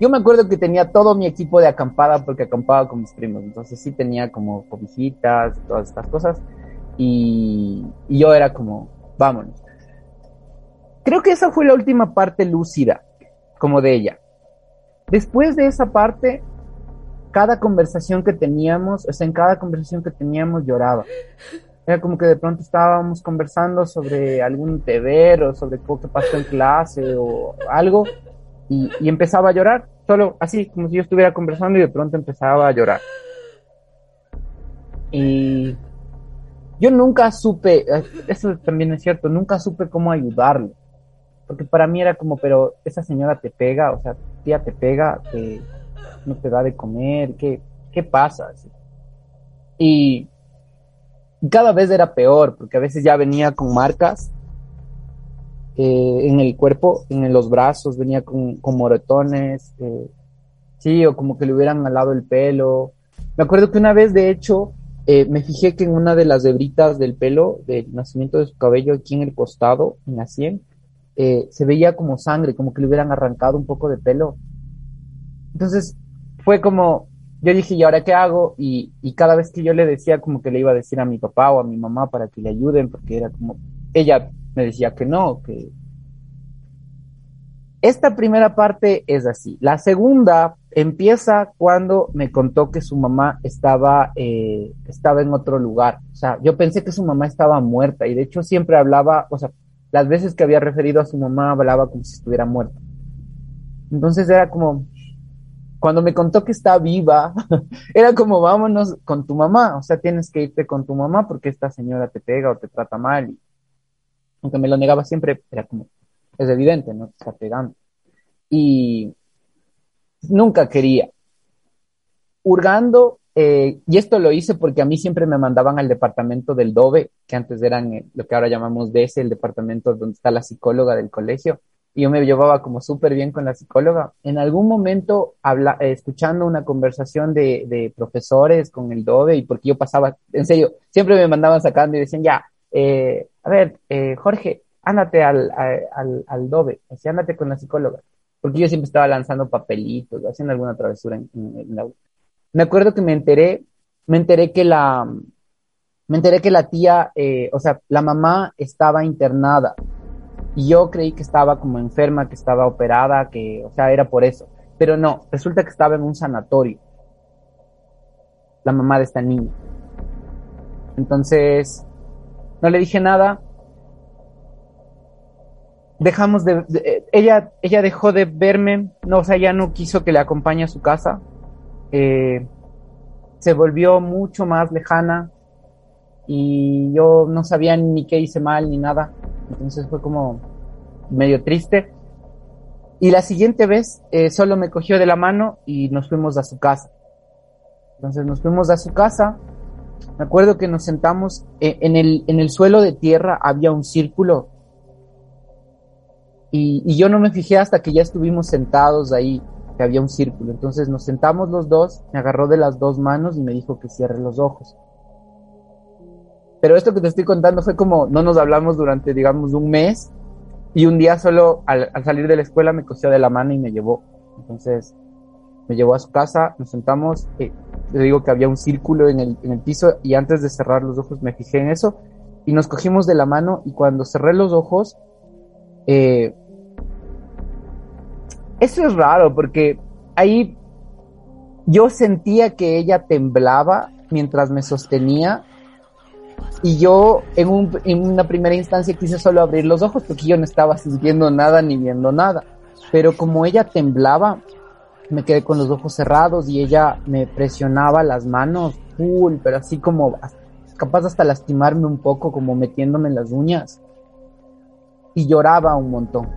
yo me acuerdo que tenía todo mi equipo de acampada porque acampaba con mis primos, entonces sí tenía como cobijitas todas estas cosas. Y, y yo era como, vámonos. Creo que esa fue la última parte lúcida, como de ella. Después de esa parte, cada conversación que teníamos, o sea, en cada conversación que teníamos lloraba. Era como que de pronto estábamos conversando sobre algún deber o sobre qué pasó en clase o algo y, empezaba a llorar, solo así, como si yo estuviera conversando y de pronto empezaba a llorar. Y yo nunca supe, eso también es cierto, nunca supe cómo ayudarle. Porque para mí era como, pero esa señora te pega, o sea, tía te pega, que no te da de comer, ¿qué, qué pasa? Y cada vez era peor, porque a veces ya venía con marcas eh, en el cuerpo, en los brazos, venía con, con moretones, eh, sí, o como que le hubieran alado el pelo. Me acuerdo que una vez, de hecho, eh, me fijé que en una de las hebritas del pelo, del nacimiento de su cabello, aquí en el costado, en la sien, se veía como sangre, como que le hubieran arrancado un poco de pelo. Entonces, fue como, yo dije, ¿y ahora qué hago? Y, y cada vez que yo le decía, como que le iba a decir a mi papá o a mi mamá para que le ayuden, porque era como, ella me decía que no, que... Esta primera parte es así. La segunda empieza cuando me contó que su mamá estaba, eh, estaba en otro lugar. O sea, yo pensé que su mamá estaba muerta y de hecho siempre hablaba, o sea, las veces que había referido a su mamá hablaba como si estuviera muerta. Entonces era como, cuando me contó que está viva, era como vámonos con tu mamá, o sea, tienes que irte con tu mamá porque esta señora te pega o te trata mal aunque me lo negaba siempre, era como, es evidente, ¿no? está pegando. Y nunca quería. Hurgando, eh, y esto lo hice porque a mí siempre me mandaban al departamento del DOBE, que antes eran lo que ahora llamamos DS, el departamento donde está la psicóloga del colegio. y yo me llevaba como súper bien con la psicóloga. En algún momento, eh, escuchando una conversación de, profesores con el DOBE, y porque yo pasaba, en serio, siempre me mandaban sacando y decían, ya, eh, a ver, eh, Jorge, ándate al, al, al DOBE, así ándate con la psicóloga, porque yo siempre estaba lanzando papelitos, haciendo alguna travesura en, en, la Me acuerdo que me enteré, me enteré que la, me enteré que la tía, eh, o sea, la mamá estaba internada y yo creí que estaba como enferma, que estaba operada, que, o sea, era por eso. Pero no, resulta que estaba en un sanatorio. La mamá de esta niña. Entonces, no le dije nada. Dejamos de, ella, ella dejó de verme, no, o sea, ya no quiso que le acompañe a su casa. Eh, se volvió mucho más lejana y yo no sabía ni qué hice mal ni nada. Entonces fue como medio triste. Y la siguiente vez eh, solo me cogió de la mano y nos fuimos a su casa. Entonces nos fuimos a su casa. Me acuerdo que nos sentamos eh, en, el, en el suelo de tierra, había un círculo. Y, y yo no me fijé hasta que ya estuvimos sentados ahí, que había un círculo. Entonces nos sentamos los dos, me agarró de las dos manos y me dijo que cierre los ojos. Pero esto que te estoy contando fue como no nos hablamos durante, digamos, un mes y un día solo al, salir de la escuela me cosió de la mano y me llevó. Entonces me llevó a su casa, nos sentamos, eh, le digo que había un círculo en el, en el piso y antes de cerrar los ojos me fijé en eso y nos cogimos de la mano y cuando cerré los ojos, eh, eso es raro porque ahí yo sentía que ella temblaba mientras me sostenía y yo en, un, en una primera instancia quise solo abrir los ojos porque yo no estaba sintiendo nada ni viendo nada. Pero como ella temblaba, me quedé con los ojos cerrados y ella me presionaba las manos full, pero así como capaz hasta lastimarme un poco, como metiéndome en las uñas. Y lloraba un montón.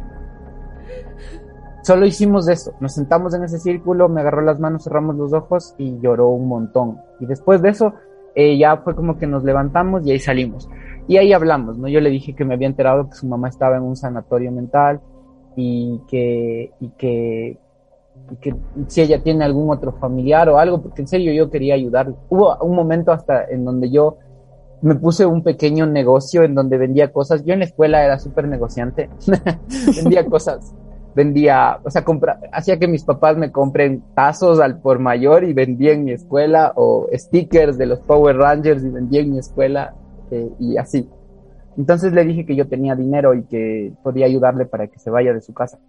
Solo hicimos eso, nos sentamos en ese círculo, me agarró las manos, cerramos los ojos y lloró un montón. Y después de eso eh, ya fue como que nos levantamos y ahí salimos. Y ahí hablamos, ¿no? Yo le dije que me había enterado que su mamá estaba en un sanatorio mental y que, y que, y que si ella tiene algún otro familiar o algo, porque en serio yo quería ayudarle. Hubo un momento hasta en donde yo me puse un pequeño negocio en donde vendía cosas. Yo en la escuela era súper negociante, vendía cosas vendía, o sea, compra, hacía que mis papás me compren tazos al por mayor y vendía en mi escuela, o stickers de los Power Rangers y vendía en mi escuela, eh, y así. Entonces le dije que yo tenía dinero y que podía ayudarle para que se vaya de su casa.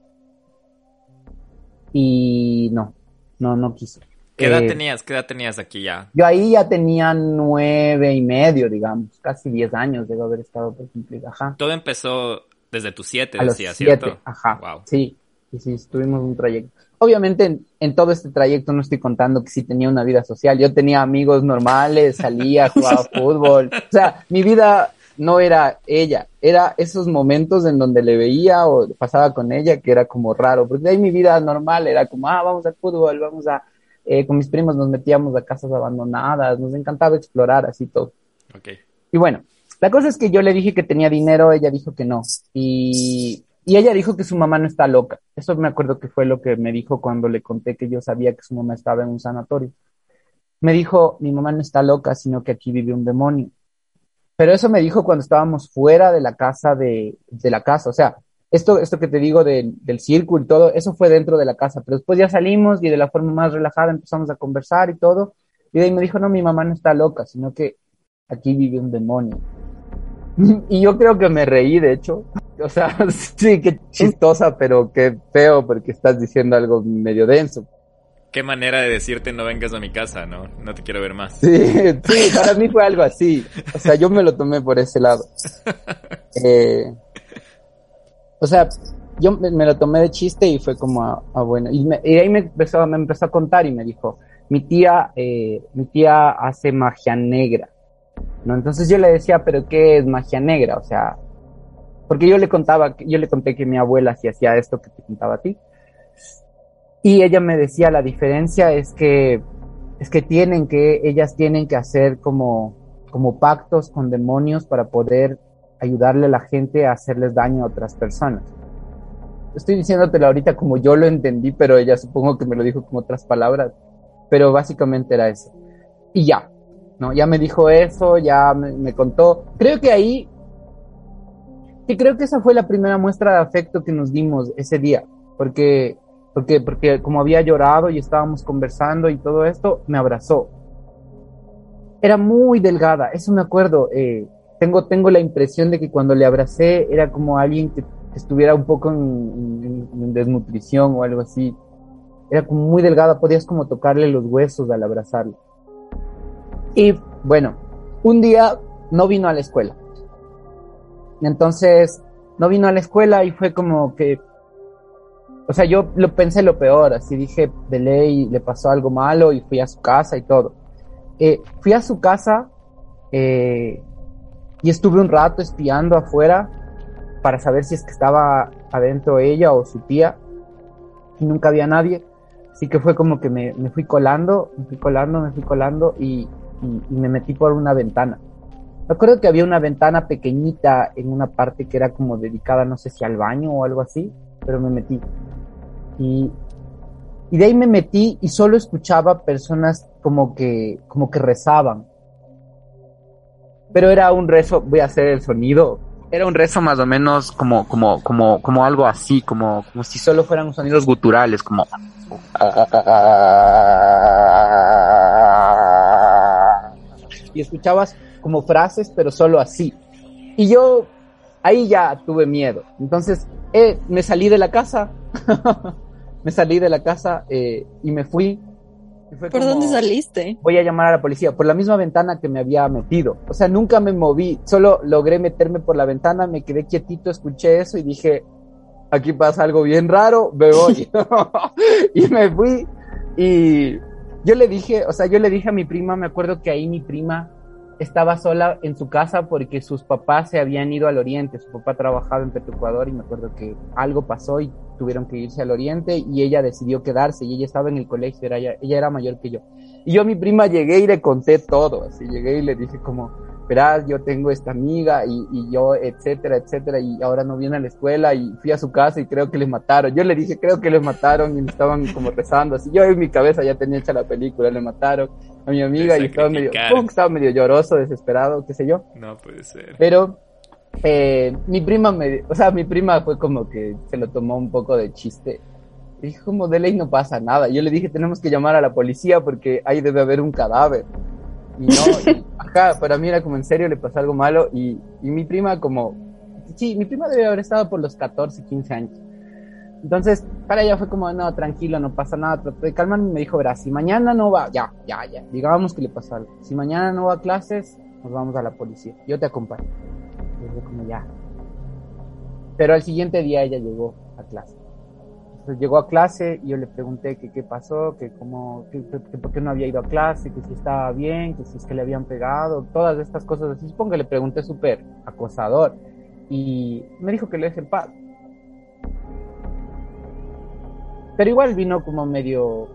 Y no, no, no quiso. ¿Qué edad eh, tenías? ¿Qué edad tenías aquí ya? Yo ahí ya tenía nueve y medio, digamos, casi diez años debo haber estado por cumplir, ajá. Todo empezó desde tus siete, decía, ¿cierto? Ajá. Sí, sí, sí, tuvimos un trayecto. Obviamente en, todo este trayecto no estoy contando que sí tenía una vida social. Yo tenía amigos normales, salía, jugaba fútbol. O sea, mi vida no era ella, era esos momentos en donde le veía o pasaba con ella que era como raro, porque de ahí mi vida normal era como, ah, vamos al fútbol, vamos a, eh, con mis primos nos metíamos a casas abandonadas, nos encantaba explorar así todo. Okay. Y bueno, la cosa es que yo le dije que tenía dinero, ella dijo que no. Y, ella dijo que su mamá no está loca. Eso me acuerdo que fue lo que me dijo cuando le conté que yo sabía que su mamá estaba en un sanatorio. Me dijo, mi mamá no está loca, sino que aquí vive un demonio. Pero eso me dijo cuando estábamos fuera de la casa de, de la casa. O sea, esto, esto que te digo del círculo y todo, eso fue dentro de la casa. Pero después ya salimos y de la forma más relajada empezamos a conversar y todo. Y de ahí me dijo, no, mi mamá no está loca, sino que aquí vive un demonio. Y yo creo que me reí, de hecho. O sea, sí, qué chistosa, pero qué feo porque estás diciendo algo medio denso. Qué manera de decirte no vengas a mi casa, ¿no? No te quiero ver más. Sí, sí, para mí fue algo así. O sea, yo me lo tomé por ese lado. Eh, o sea, yo me, lo tomé de chiste y fue como, ah, ah bueno. Y, ahí me empezó, me empezó a contar y me dijo, mi tía, eh, mi tía hace magia negra. ¿No? Entonces yo le decía, pero ¿qué es magia negra? O sea, porque yo le contaba, yo le conté que mi abuela sí hacía esto que te contaba a ti. Y ella me decía, la diferencia es que, es que tienen que, ellas tienen que hacer como, como pactos con demonios para poder ayudarle a la gente a hacerles daño a otras personas. estoy diciéndotelo ahorita como yo lo entendí, pero ella supongo que me lo dijo con otras palabras, pero básicamente era eso. Y ya, ¿no? Ya me dijo eso, ya me, contó. Creo que ahí, que creo que esa fue la primera muestra de afecto que nos dimos ese día, porque, porque, porque como había llorado y estábamos conversando y todo esto, me abrazó. Era muy delgada, eso me acuerdo. Eh, tengo, tengo la impresión de que cuando le abracé era como alguien que estuviera un poco en, en, desnutrición o algo así. Era como muy delgada, podías como tocarle los huesos al abrazarlo. Y bueno, un día no vino a la escuela. Entonces, no vino a la escuela y fue como que, o sea, yo lo pensé lo peor, así dije, de ley, le pasó algo malo y fui a su casa y todo. Eh, fui a su casa eh, y estuve un rato espiando afuera para saber si es que estaba adentro ella o su tía y nunca había nadie. Así que fue como que me, me fui colando, me fui colando, me fui colando y, y, y, me metí por una ventana. Me acuerdo que había una ventana pequeñita en una parte que era como dedicada, no sé si al baño o algo así, pero me metí. Y, y de ahí me metí y solo escuchaba personas como que, como que rezaban. Pero era un rezo, voy a hacer el sonido. Era un rezo más o menos como, como, como, como algo así, como, como si solo fueran sonidos guturales, como. Y escuchabas como frases, pero solo así. Y yo ahí ya tuve miedo. Entonces eh, me salí de la casa, me salí de la casa eh, y me fui. Y ¿Por como, dónde saliste? Voy a llamar a la policía, por la misma ventana que me había metido. O sea, nunca me moví, solo logré meterme por la ventana, me quedé quietito, escuché eso y dije, aquí pasa algo bien raro, me voy. y me fui y yo le dije, o sea, yo le dije a mi prima, me acuerdo que ahí mi prima estaba sola en su casa porque sus papás se habían ido al oriente. Su papá trabajaba en Petroecuador y me acuerdo que algo pasó y tuvieron que irse al oriente y ella decidió quedarse y ella estaba en el colegio, era ella, ella era mayor que yo. Y yo a mi prima llegué y le conté todo, así llegué y le dije como, verás, yo tengo esta amiga y, y, yo, etcétera, etcétera, y ahora no viene a la escuela y fui a su casa y creo que le mataron. Yo le dije, creo que le mataron y me estaban como rezando, así yo en mi cabeza ya tenía hecha la película, le mataron a mi amiga y estaba medio, ¡pum! estaba medio lloroso, desesperado, qué sé yo. No puede ser. Pero eh, mi prima me, o sea, mi prima fue como que se lo tomó un poco de chiste. Dijo, como de ley no pasa nada. Yo le dije, tenemos que llamar a la policía porque ahí debe haber un cadáver. Y no, ajá, para mí era como en serio le pasó algo malo y, y mi prima como, sí, mi prima debe haber estado por los 14, 15 años. Entonces, para ella fue como, no, tranquilo, no pasa nada, traté de calmarme y me dijo, verás, si mañana no va, ya, ya, ya, digamos que le pasó algo. Si mañana no va a clases, nos vamos a la policía, yo te acompaño. Y yo como, ya. Pero al siguiente día ella llegó a clase. Llegó a clase y yo le pregunté que qué pasó, que cómo, que, que, por qué no había ido a clase, que si estaba bien, que si es que le habían pegado, todas estas cosas así. Supongo que le pregunté súper acosador y me dijo que le deje en paz. Pero igual vino como medio,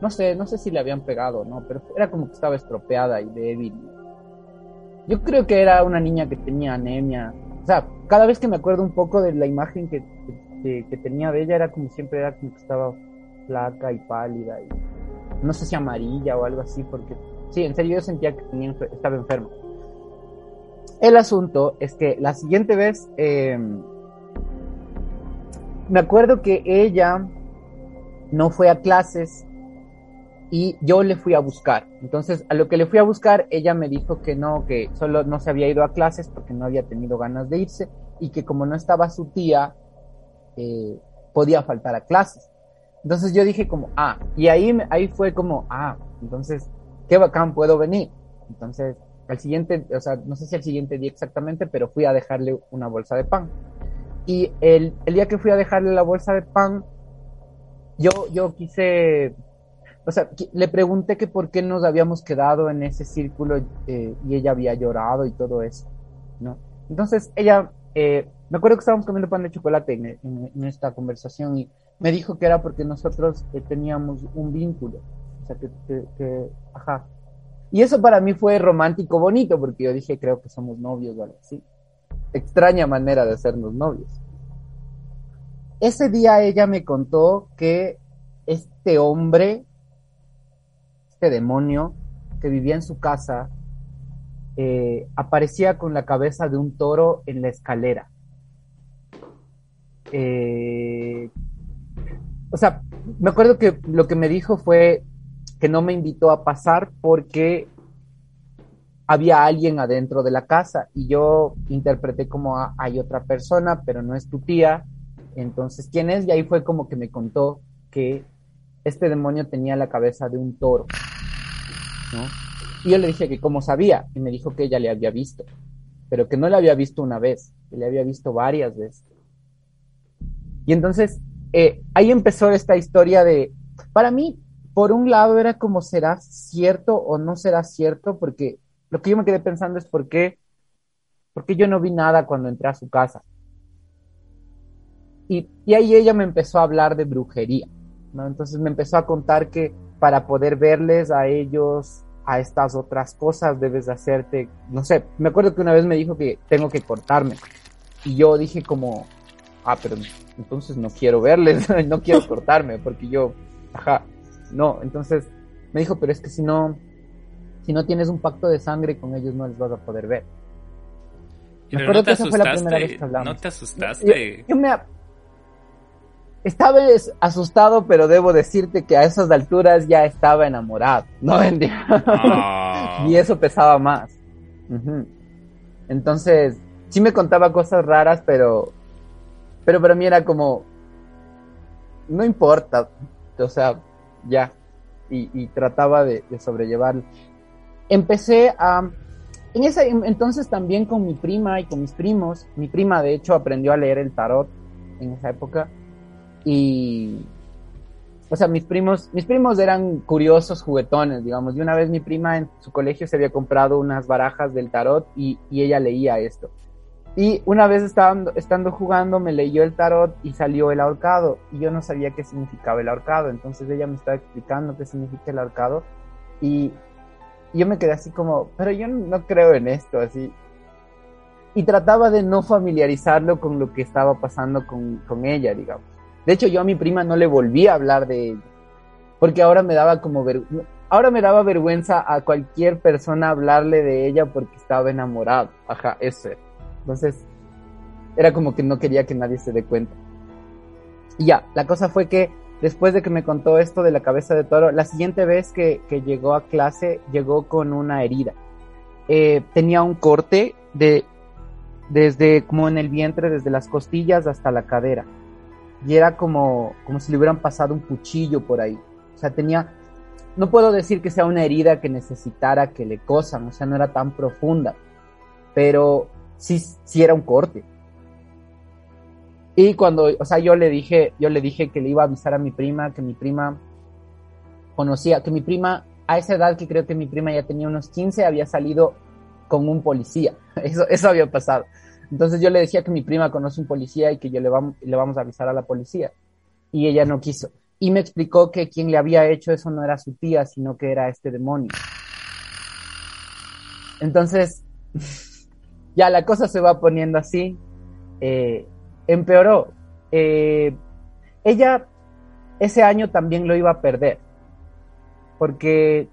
no sé, no sé si le habían pegado, ¿no? Pero era como que estaba estropeada y débil. Yo creo que era una niña que tenía anemia. O sea, cada vez que me acuerdo un poco de la imagen que, que, que tenía de ella, era como siempre, era como que estaba flaca y pálida y no sé si amarilla o algo así, porque sí, en serio yo sentía que tenía, estaba enferma. El asunto es que la siguiente vez, eh, me acuerdo que ella no fue a clases y yo le fui a buscar. Entonces, a lo que le fui a buscar, ella me dijo que no, que solo no se había ido a clases porque no había tenido ganas de irse y que como no estaba su tía, eh, podía faltar a clases. Entonces yo dije como, ah, y ahí, ahí fue como, ah, entonces, qué bacán, puedo venir. Entonces, al siguiente, o sea, no sé si al siguiente día exactamente, pero fui a dejarle una bolsa de pan. Y el, el día que fui a dejarle la bolsa de pan, yo, yo quise, o sea, le pregunté que por qué nos habíamos quedado en ese círculo eh, y ella había llorado y todo eso, ¿no? Entonces ella, eh, me acuerdo que estábamos comiendo pan de chocolate en, en, en esta conversación y me dijo que era porque nosotros eh, teníamos un vínculo, o sea, que, que, que, ajá. Y eso para mí fue romántico, bonito, porque yo dije, creo que somos novios o algo así. Extraña manera de hacernos novios. ese día ella me contó que este hombre, este demonio que vivía en su casa, eh, aparecía con la cabeza de un toro en la escalera. Eh, o sea, me acuerdo que lo que me dijo fue que no me invitó a pasar porque había alguien adentro de la casa y yo interpreté como ah, hay otra persona, pero no es tu tía. Entonces, ¿quién es? Y ahí fue como que me contó que este demonio tenía la cabeza de un toro. ¿no? Y yo le dije que cómo sabía, y me dijo que ella le había visto, pero que no le había visto una vez, que le había visto varias veces. Y entonces, eh, ahí empezó esta historia de, para mí, por un lado era como será cierto o no será cierto, porque lo que yo me quedé pensando es por qué, porque yo no vi nada cuando entré a su casa. Y, y ahí ella me empezó a hablar de brujería, ¿no? Entonces me empezó a contar que para poder verles a ellos, a estas otras cosas, debes de hacerte, no sé, me acuerdo que una vez me dijo que tengo que cortarme. Y yo dije como, ah, pero entonces no quiero verles, no quiero cortarme, porque yo, ajá, no, entonces me dijo, pero es que si no, si no tienes un pacto de sangre con ellos no les vas a poder ver. Me acuerdo que esa fue la primera vez que hablamos. ¿No te asustaste? Yo, me... Estaba asustado, pero debo decirte que a esas alturas ya estaba enamorado. No vendía. Ah. y eso pesaba más. Entonces, sí me contaba cosas raras, pero, pero para mí era como, no importa. O sea, ya. Y, trataba de, de, sobrellevarlo. Empecé a... En ese entonces también con mi prima y con mis primos. Mi prima de hecho aprendió a leer el tarot en esa época. Y... O sea, mis primos, mis primos eran curiosos juguetones, digamos. Y una vez mi prima en su colegio se había comprado unas barajas del tarot y, y ella leía esto. Y una vez estando, estando jugando me leyó el tarot y salió el ahorcado y yo no sabía qué significaba el ahorcado. Entonces ella me estaba explicando qué significa el ahorcado y yo me quedé así como, pero yo no creo en esto, así. Y trataba de no familiarizarlo con lo que estaba pasando con, con ella, digamos. De hecho, yo a mi prima no le volví a hablar de ella, porque ahora me daba como ahora me daba vergüenza a cualquier persona hablarle de ella porque estaba enamorado. Ajá, eso. Entonces, era como que no quería que nadie se dé cuenta. Y ya, la cosa fue que después de que me contó esto de la cabeza de toro, la siguiente vez que, llegó a clase, llegó con una herida. Eh, tenía un corte de desde como en el vientre, desde las costillas hasta la cadera. Y era como, como si le hubieran pasado un cuchillo por ahí. O sea, tenía, no puedo decir que sea una herida que necesitara que le cosan, o sea, no era tan profunda, pero sí, sí era un corte. Y cuando, o sea, yo le dije, yo le dije que le iba a avisar a mi prima, que mi prima conocía, que mi prima, a esa edad que creo que mi prima ya tenía unos 15, había salido con un policía. Eso, eso había pasado. Entonces yo le decía que mi prima conoce un policía y que yo le vamos, le vamos a avisar a la policía. Y ella no quiso. Y me explicó que quien le había hecho eso no era su tía, sino que era este demonio. Entonces, ya la cosa se va poniendo así, eh, empeoró. Eh, ella ese año también lo iba a perder, porque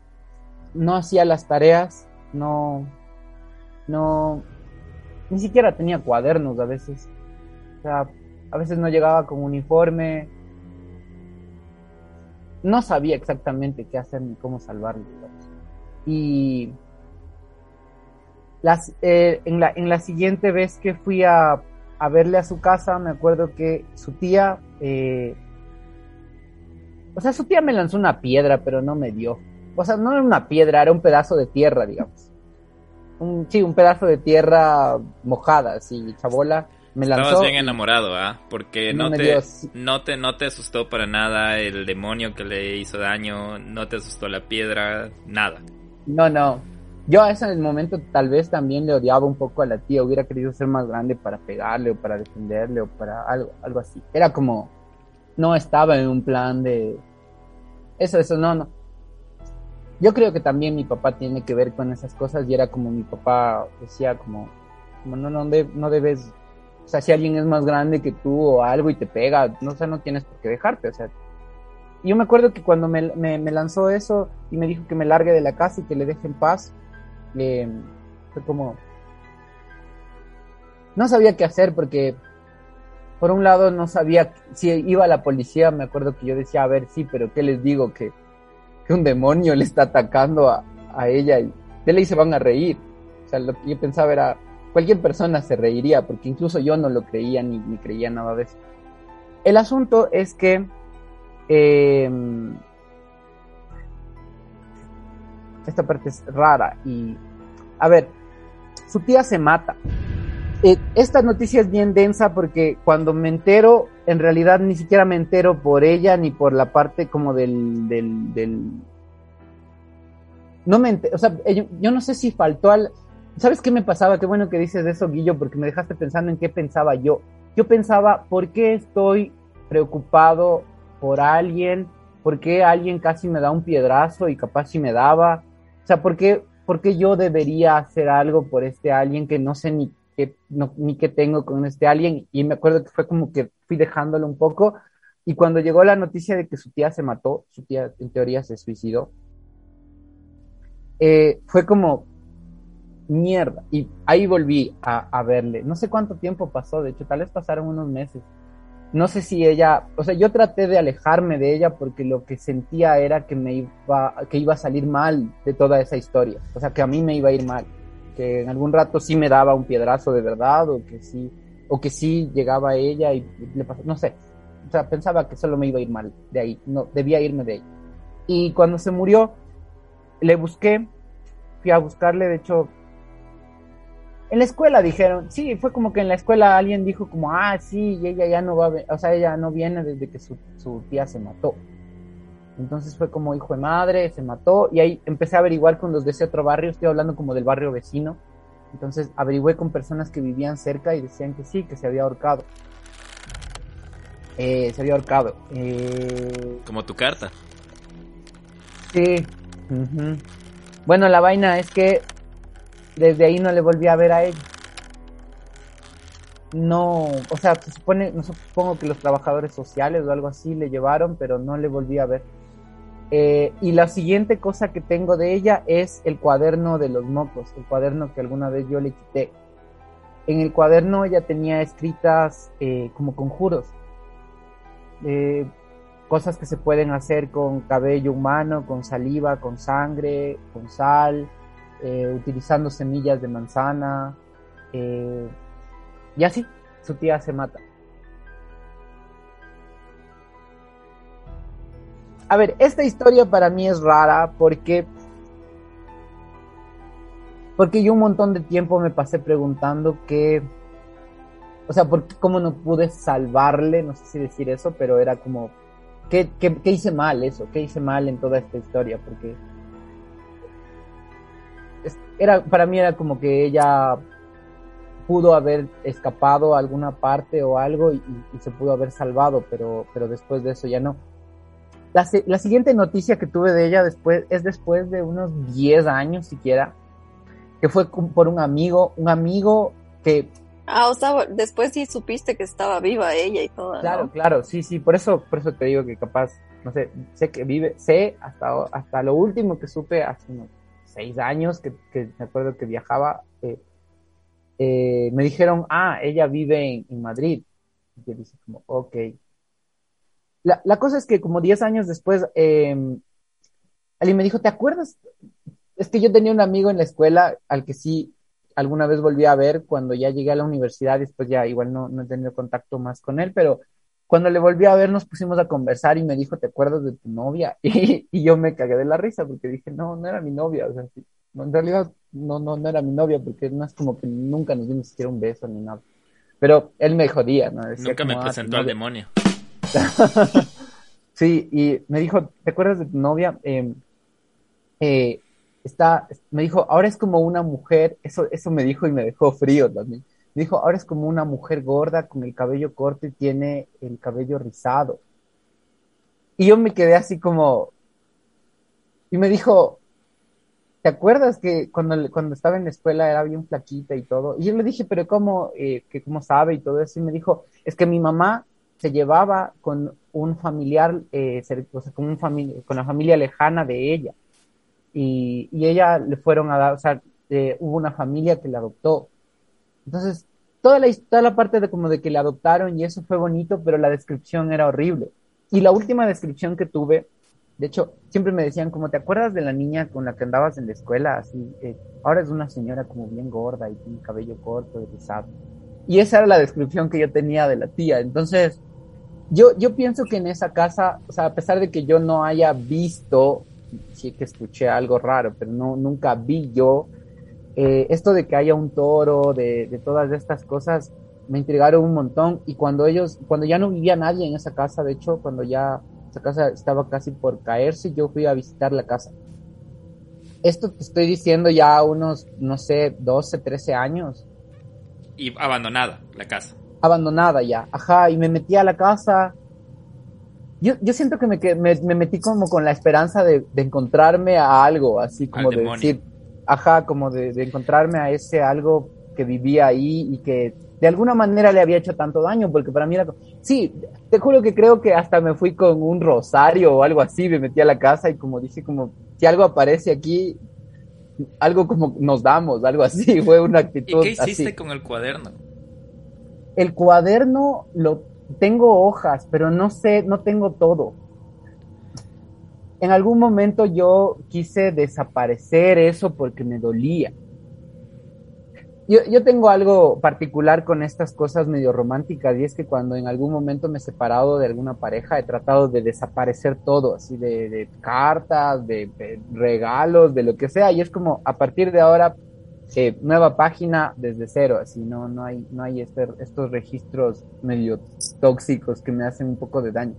no hacía las tareas, no, no, ni siquiera tenía cuadernos a veces. O sea, a veces no llegaba con uniforme. No sabía exactamente qué hacer ni cómo salvarlo. Y las, eh, en, la, en la siguiente vez que fui a, a, verle a su casa, me acuerdo que su tía, eh, o sea, su tía me lanzó una piedra, pero no me dio. O sea, no era una piedra, era un pedazo de tierra, digamos. Un, sí, un pedazo de tierra mojada, así, chabola. Me lanzó Estabas bien enamorado, ¿ah? Porque no, te, no, te, no te asustó para nada el demonio que le hizo daño, no te asustó la piedra, nada. No, no, yo a ese momento tal vez también le odiaba un poco a la tía, hubiera querido ser más grande para pegarle o para defenderle o para algo, algo así. Era como, no estaba en un plan de... Eso, eso, no, no. Yo creo que también mi papá tiene que ver con esas cosas y era como mi papá decía como, como no, no, no debes O sea, si alguien es más grande que tú o algo y te pega, no sé, no tienes por qué dejarte, o sea. Yo me acuerdo que cuando me, lanzó eso y me dijo que me largue de la casa y que le deje en paz, eh, fue como... No sabía qué hacer porque, por un lado, no sabía si iba a la policía, me acuerdo que yo decía, a ver, sí, pero ¿qué les digo? Que, que un demonio le está atacando a, a ella y de ley se van a reír. O sea, lo que yo pensaba era, cualquier persona se reiría, porque incluso yo no lo creía ni, ni creía nada de eso. El asunto es que em, esta parte es rara y, a ver, su tía se mata. Eh, esta noticia es bien densa porque cuando me entero, en realidad ni siquiera me entero por ella ni por la parte como del, del, del no me entero, o sea, yo, yo no sé si faltó al, ¿Sabes qué me pasaba? Qué bueno que dices eso, Guillo, porque me dejaste pensando en qué pensaba yo. Yo pensaba, ¿por qué estoy preocupado por alguien? ¿Por qué alguien casi me da un piedrazo y capaz si me daba? O sea, ¿por qué, por qué yo debería hacer algo por este alguien que no sé ni qué, ni qué tengo con este alguien? Y me acuerdo que fue como que fui dejándolo un poco. Y cuando llegó la noticia de que su tía se mató, su tía en teoría se suicidó, eh, fue como, mierda. Y ahí volví a, verle. No sé cuánto tiempo pasó, de hecho, tal vez pasaron unos meses. No sé si ella, o sea, yo traté de alejarme de ella porque lo que sentía era que me iba, que iba a salir mal de toda esa historia. O sea, que a mí me iba a ir mal. Que en algún rato sí me daba un piedrazo de verdad o que sí, o que sí llegaba a ella y le pasó, no sé. O sea, pensaba que solo me iba a ir mal de ahí. No, debía irme de ahí. Y cuando se murió, le busqué, fui a buscarle, de hecho, en la escuela dijeron, sí, fue como que en la escuela alguien dijo como, ah, sí, y ella ya no va, o sea, ella no viene desde que su, tía se mató. Entonces fue como hijo de madre, se mató, y ahí empecé a averiguar con los de ese otro barrio, estoy hablando como del barrio vecino. Entonces averigüé con personas que vivían cerca y decían que sí, que se había ahorcado. Eh, se había ahorcado. Eh, como tu carta. Sí. Bueno, la vaina es que desde ahí no le volví a ver a ella. No, o sea, se supone, no supongo que los trabajadores sociales o algo así le llevaron, pero no le volví a ver. Eh, y la siguiente cosa que tengo de ella es el cuaderno de los mocos, el cuaderno que alguna vez yo le quité. En el cuaderno ella tenía escritas eh, como conjuros, eh, cosas que se pueden hacer con cabello humano, con saliva, con sangre, con sal, utilizando semillas de manzana, y así su tía se mata. A ver, esta historia para mí es rara porque porque yo un montón de tiempo me pasé preguntando qué, o sea, por cómo no pude salvarle, no sé si decir eso, pero era como, ¿qué, qué, hice mal eso? ¿Qué hice mal en toda esta historia? Porque era, para mí era como que ella pudo haber escapado a alguna parte o algo y, se pudo haber salvado, pero, pero después de eso ya no. La, la, siguiente noticia que tuve de ella después es después de unos 10 años siquiera, que fue por un amigo, un amigo que... Ah, o sea, después sí supiste que estaba viva ella y todo. Claro, claro, sí, sí, por eso, por eso te digo que capaz, no sé, sé que vive, sé hasta, hasta lo último que supe hace unos seis años que, me acuerdo que viajaba, eh, eh, me dijeron, ah, ella vive en, Madrid. Y yo dije como, ok. La, la, cosa es que como diez años después, eh, alguien me dijo, ¿te acuerdas? Es que yo tenía un amigo en la escuela al que sí alguna vez volví a ver cuando ya llegué a la universidad, después ya igual no, no he tenido contacto más con él, pero cuando le volví a ver nos pusimos a conversar y me dijo, ¿te acuerdas de tu novia? Y, yo me cagué de la risa porque dije, no, no era mi novia, o sea, en realidad no, no, no era mi novia porque no es como que nunca nos dimos siquiera un beso ni nada. Pero él me jodía, ¿no? nunca me ah, presentó al demonio. sí, y me dijo, ¿te acuerdas de tu novia? Em, eh, está, me dijo, ahora es como una mujer, eso, eso me dijo y me dejó frío también dijo, ahora es como una mujer gorda con el cabello corto y tiene el cabello rizado. Y yo me quedé así como, y me dijo, ¿te acuerdas que cuando, cuando estaba en la escuela era bien flaquita y todo? Y yo le dije, pero ¿cómo, eh, que cómo sabe y todo eso? Y me dijo, es que mi mamá se llevaba con un familiar, eh, o sea, con, un familia, la familia lejana de ella. Y, y ella le fueron a dar, o sea, eh, hubo una familia que la adoptó. Entonces, toda la, toda la parte de como de que la adoptaron y eso fue bonito, pero la descripción era horrible. Y la última descripción que tuve de hecho, siempre me decían, como, ¿te acuerdas de la niña con la que andabas en la escuela? Así, eh, ahora es una señora como bien gorda y tiene cabello corto y rizado. Y esa era la descripción que yo tenía de la tía. Entonces, yo, yo pienso que en esa casa, o sea, a pesar de que yo no haya visto, sí que escuché algo raro, pero no, nunca vi yo, eh, esto de que haya un toro, de, de todas estas cosas, me intrigaron un montón. Y cuando ellos, cuando ya no vivía nadie en esa casa, de hecho, cuando ya esa casa estaba casi por caerse yo fui a visitar la casa. Esto te estoy diciendo ya unos, no sé, 12, 13 años. Y abandonada la casa. Abandonada ya, ajá, y me metí a la casa. Yo, yo siento que me, me, me metí como con la esperanza de, de encontrarme a algo, así como de decir, ajá, como de, de encontrarme a ese algo que vivía ahí y que de alguna manera le había hecho tanto daño, porque para mí era... Sí, te juro que creo que hasta me fui con un rosario o algo así, me metí a la casa y como dije, como, si algo aparece aquí, algo como nos damos, algo así, fue una actitud. ¿Y qué hiciste con el cuaderno? El cuaderno lo tengo hojas, pero no sé, no tengo todo. En algún momento yo quise desaparecer eso porque me dolía yo, yo, tengo algo particular con estas cosas medio románticas y es que cuando en algún momento me he separado de alguna pareja he tratado de desaparecer todo, así de, cartas, de, regalos, de lo que sea y es como a partir de ahora eh, nueva página desde cero, así no, no hay, no hay este, estos registros medio tóxicos que me hacen un poco de daño.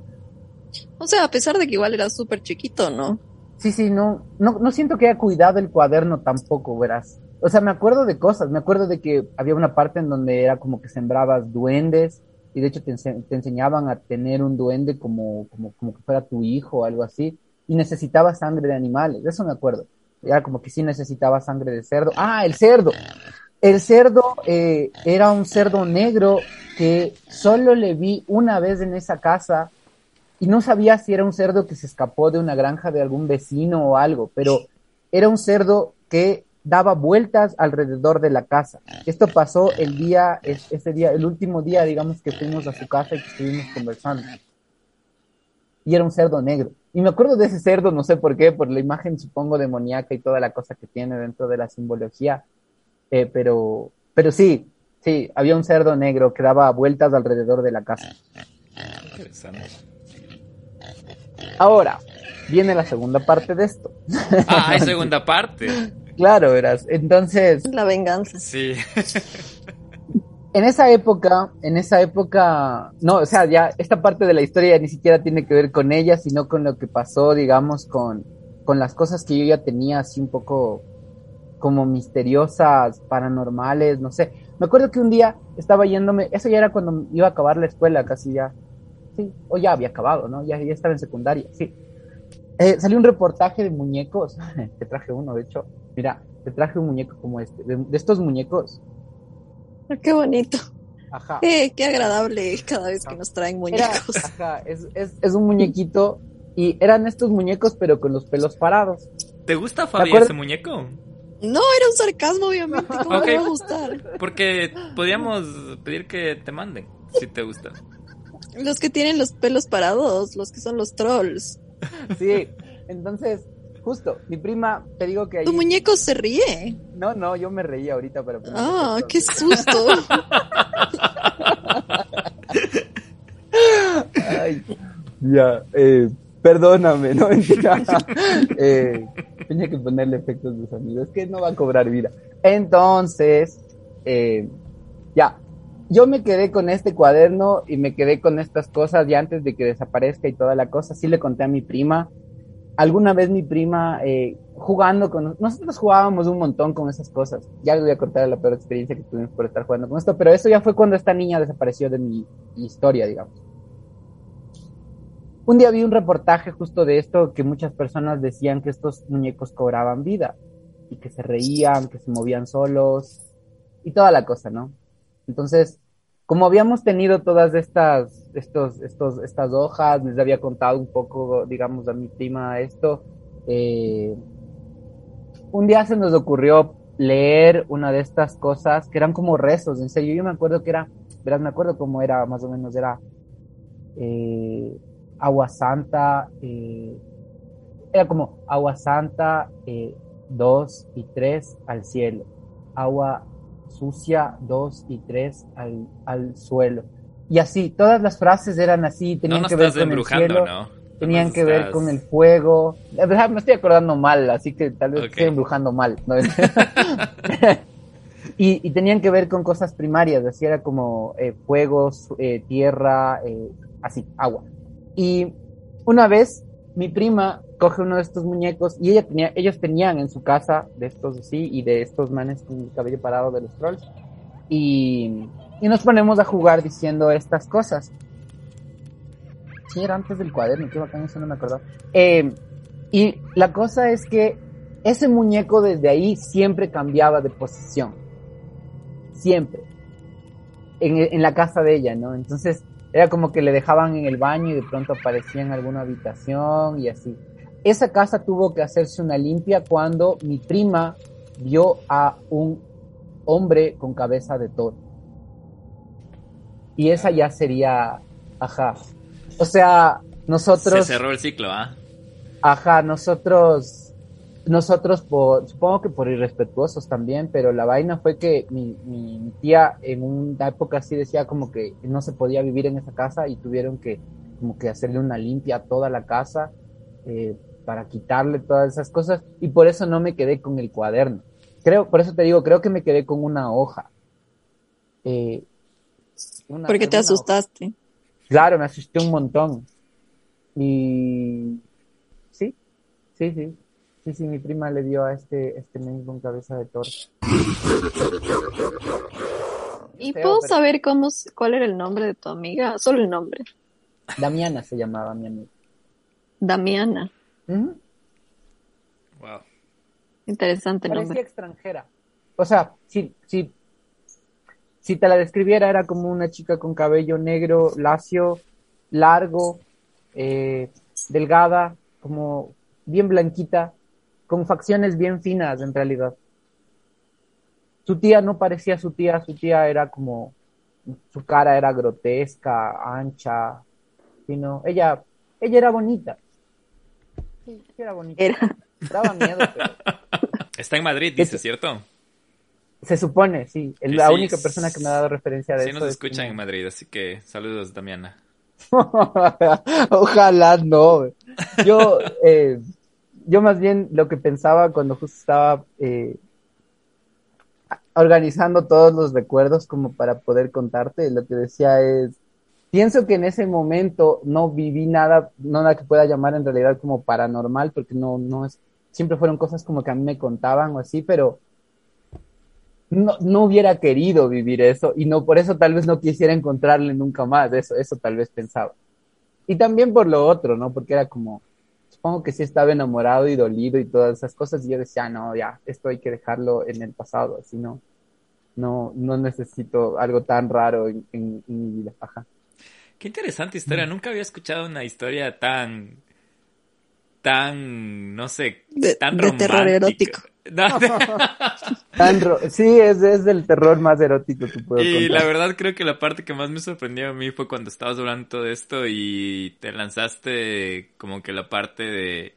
O sea, a pesar de que igual era súper chiquito, ¿no? Sí, sí, no, no, no siento que haya cuidado el cuaderno tampoco, verás. O sea, me acuerdo de cosas, me acuerdo de que había una parte en donde era como que sembrabas duendes y de hecho te, te enseñaban a tener un duende como, como, como que fuera tu hijo o algo así y necesitabas sangre de animales, de eso me acuerdo. Era como que sí necesitaba sangre de cerdo. Ah, el cerdo. El cerdo eh, era un cerdo negro que solo le vi una vez en esa casa y no sabía si era un cerdo que se escapó de una granja de algún vecino o algo, pero era un cerdo que daba vueltas alrededor de la casa. Esto pasó el día, ese día, el último día, digamos, que fuimos a su casa y que estuvimos conversando. Y era un cerdo negro. Y me acuerdo de ese cerdo, no sé por qué, por la imagen, supongo, demoníaca y toda la cosa que tiene dentro de la simbología. Eh, pero, pero sí, sí, había un cerdo negro que daba vueltas alrededor de la casa. Ahora, viene la segunda parte de esto. Ah, hay segunda parte. Claro, verás. Entonces. La venganza. Sí. en esa época, en esa época, no, o sea, ya esta parte de la historia ni siquiera tiene que ver con ella, sino con lo que pasó, digamos, con, con las cosas que yo ya tenía así un poco como misteriosas, paranormales, no sé. Me acuerdo que un día estaba yéndome, eso ya era cuando iba a acabar la escuela, casi ya. Sí, o ya había acabado, ¿no? Ya, ya estaba en secundaria, sí. Eh, salió un reportaje de muñecos, te traje uno, de hecho, Mira, te traje un muñeco como este, de, de estos muñecos. Ah, qué bonito. Ajá. Eh, qué agradable cada vez que nos traen muñecos. Era, ajá, es, es, es, un muñequito y eran estos muñecos pero con los pelos parados. ¿Te gusta, Fabi, ese muñeco? No, era un sarcasmo, obviamente. ¿Cómo okay. me va a gustar? Porque podríamos pedir que te manden, si te gusta. Los que tienen los pelos parados, los que son los trolls. Sí, entonces Justo, mi prima, te digo que ahí... Tu muñeco se ríe. No, no, yo me reía ahorita, pero... Ah, qué susto. Ay, ya, eh, perdóname, no eh, tenía que ponerle efectos de sonido, es que no va a cobrar vida. Entonces, eh, ya, yo me quedé con este cuaderno y me quedé con estas cosas ya antes de que desaparezca y toda la cosa. Sí le conté a mi prima alguna vez mi prima eh, jugando con nosotros jugábamos un montón con esas cosas. Ya les voy a contar la peor experiencia que tuvimos por estar jugando con esto, pero eso ya fue cuando esta niña desapareció de mi historia, digamos. Un día vi un reportaje justo de esto que muchas personas decían que estos muñecos cobraban vida. y que se reían, que se movían solos y toda la cosa, ¿no? Entonces, como habíamos tenido todas estas, estos, estos, estas hojas, les había contado un poco, digamos, a mi prima esto, eh, un día se nos ocurrió leer una de estas cosas que eran como rezos, en serio, yo me acuerdo que era, verás, me acuerdo cómo era, más o menos era eh, agua santa, eh, era como agua santa, eh, dos y tres al cielo, agua sucia, dos y tres al, al suelo. Y así, todas las frases eran así, tenían que ver con el cielo, tenían que ver con el fuego. La verdad me estoy acordando mal, así que tal vez estoy embrujando mal. y, y, tenían que ver con cosas primarias, así era como eh, fuegos, eh, tierra, eh, así, agua. Y una vez mi prima coge uno de estos muñecos y ella tenía, ellos tenían en su casa de estos así y de estos manes con el cabello parado de los trolls y, y nos ponemos a jugar diciendo estas cosas. Sí, era antes del cuaderno, qué bacán, eso no me acuerdo. Eh, y la cosa es que ese muñeco desde ahí siempre cambiaba de posición. Siempre. En la casa de ella, ¿no? Entonces, era como que le dejaban en el baño y de pronto aparecía en alguna habitación y así. Esa casa tuvo que hacerse una limpia cuando mi prima vio a un hombre con cabeza de toro. Y esa ya sería, ajá. O sea, nosotros... Se cerró el ciclo, ¿ah? Ajá, nosotros nosotros, por, supongo que por irrespetuosos también, pero la vaina fue que mi, mi, tía en una época así decía como que no se podía vivir en esa casa y tuvieron que como que hacerle una limpia a toda la casa eh, para quitarle todas esas cosas y por eso no me quedé con el cuaderno. Creo, por eso te digo, creo que me quedé con una hoja. Eh, una, Porque te asustaste. Hoja. Claro, me asusté un montón. Y sí, sí, sí. Sí, sí, mi prima le dio a este, este men con cabeza de toro. ¿Y puedo saber cómo, cuál era el nombre de tu amiga? Solo el nombre. Damiana se llamaba mi amiga. Damiana. Wow. Interesante Parecía nombre. extranjera. O sea, si, si, si te la describiera, era como una chica con cabello negro, lacio, largo, eh, delgada, como bien blanquita, con facciones bien finas en realidad. Su tía no parecía su tía, su tía era como, su cara era grotesca, ancha, sino ella, ella era bonita. Sí, era bonita. Era. Daba miedo, pero... Está en Madrid, dice, ¿cierto? Se supone, sí. Es la Sí, única persona que me ha dado referencia de Sí eso. nos es escuchan en Madrid, así que saludos, Damiana. Ojalá no. Yo, eh, yo más bien lo que pensaba cuando justo estaba eh, organizando todos los recuerdos como para poder contarte, lo que decía es, pienso que en ese momento no viví nada, nada que pueda llamar en realidad como paranormal, porque no, no es, siempre fueron cosas como que a mí me contaban o así, pero no, no hubiera querido vivir eso y no por eso tal vez no quisiera encontrarle nunca más, eso, eso tal vez pensaba. Y también por lo otro, ¿no? Porque era como, supongo que sí estaba enamorado y dolido y todas esas cosas y yo decía, "Ah, no, ya, esto hay que dejarlo en el pasado, así no, no, no necesito algo tan raro en, en, en mi vida. Ajá. Qué interesante historia. Nunca había escuchado una historia tan. tan. no sé. De- tan de terror erótico. No, sí, es, es del terror más erótico que puedo y contar. la verdad creo que la parte que más me sorprendió a mí fue cuando estabas hablando todo esto y te lanzaste como que la parte de...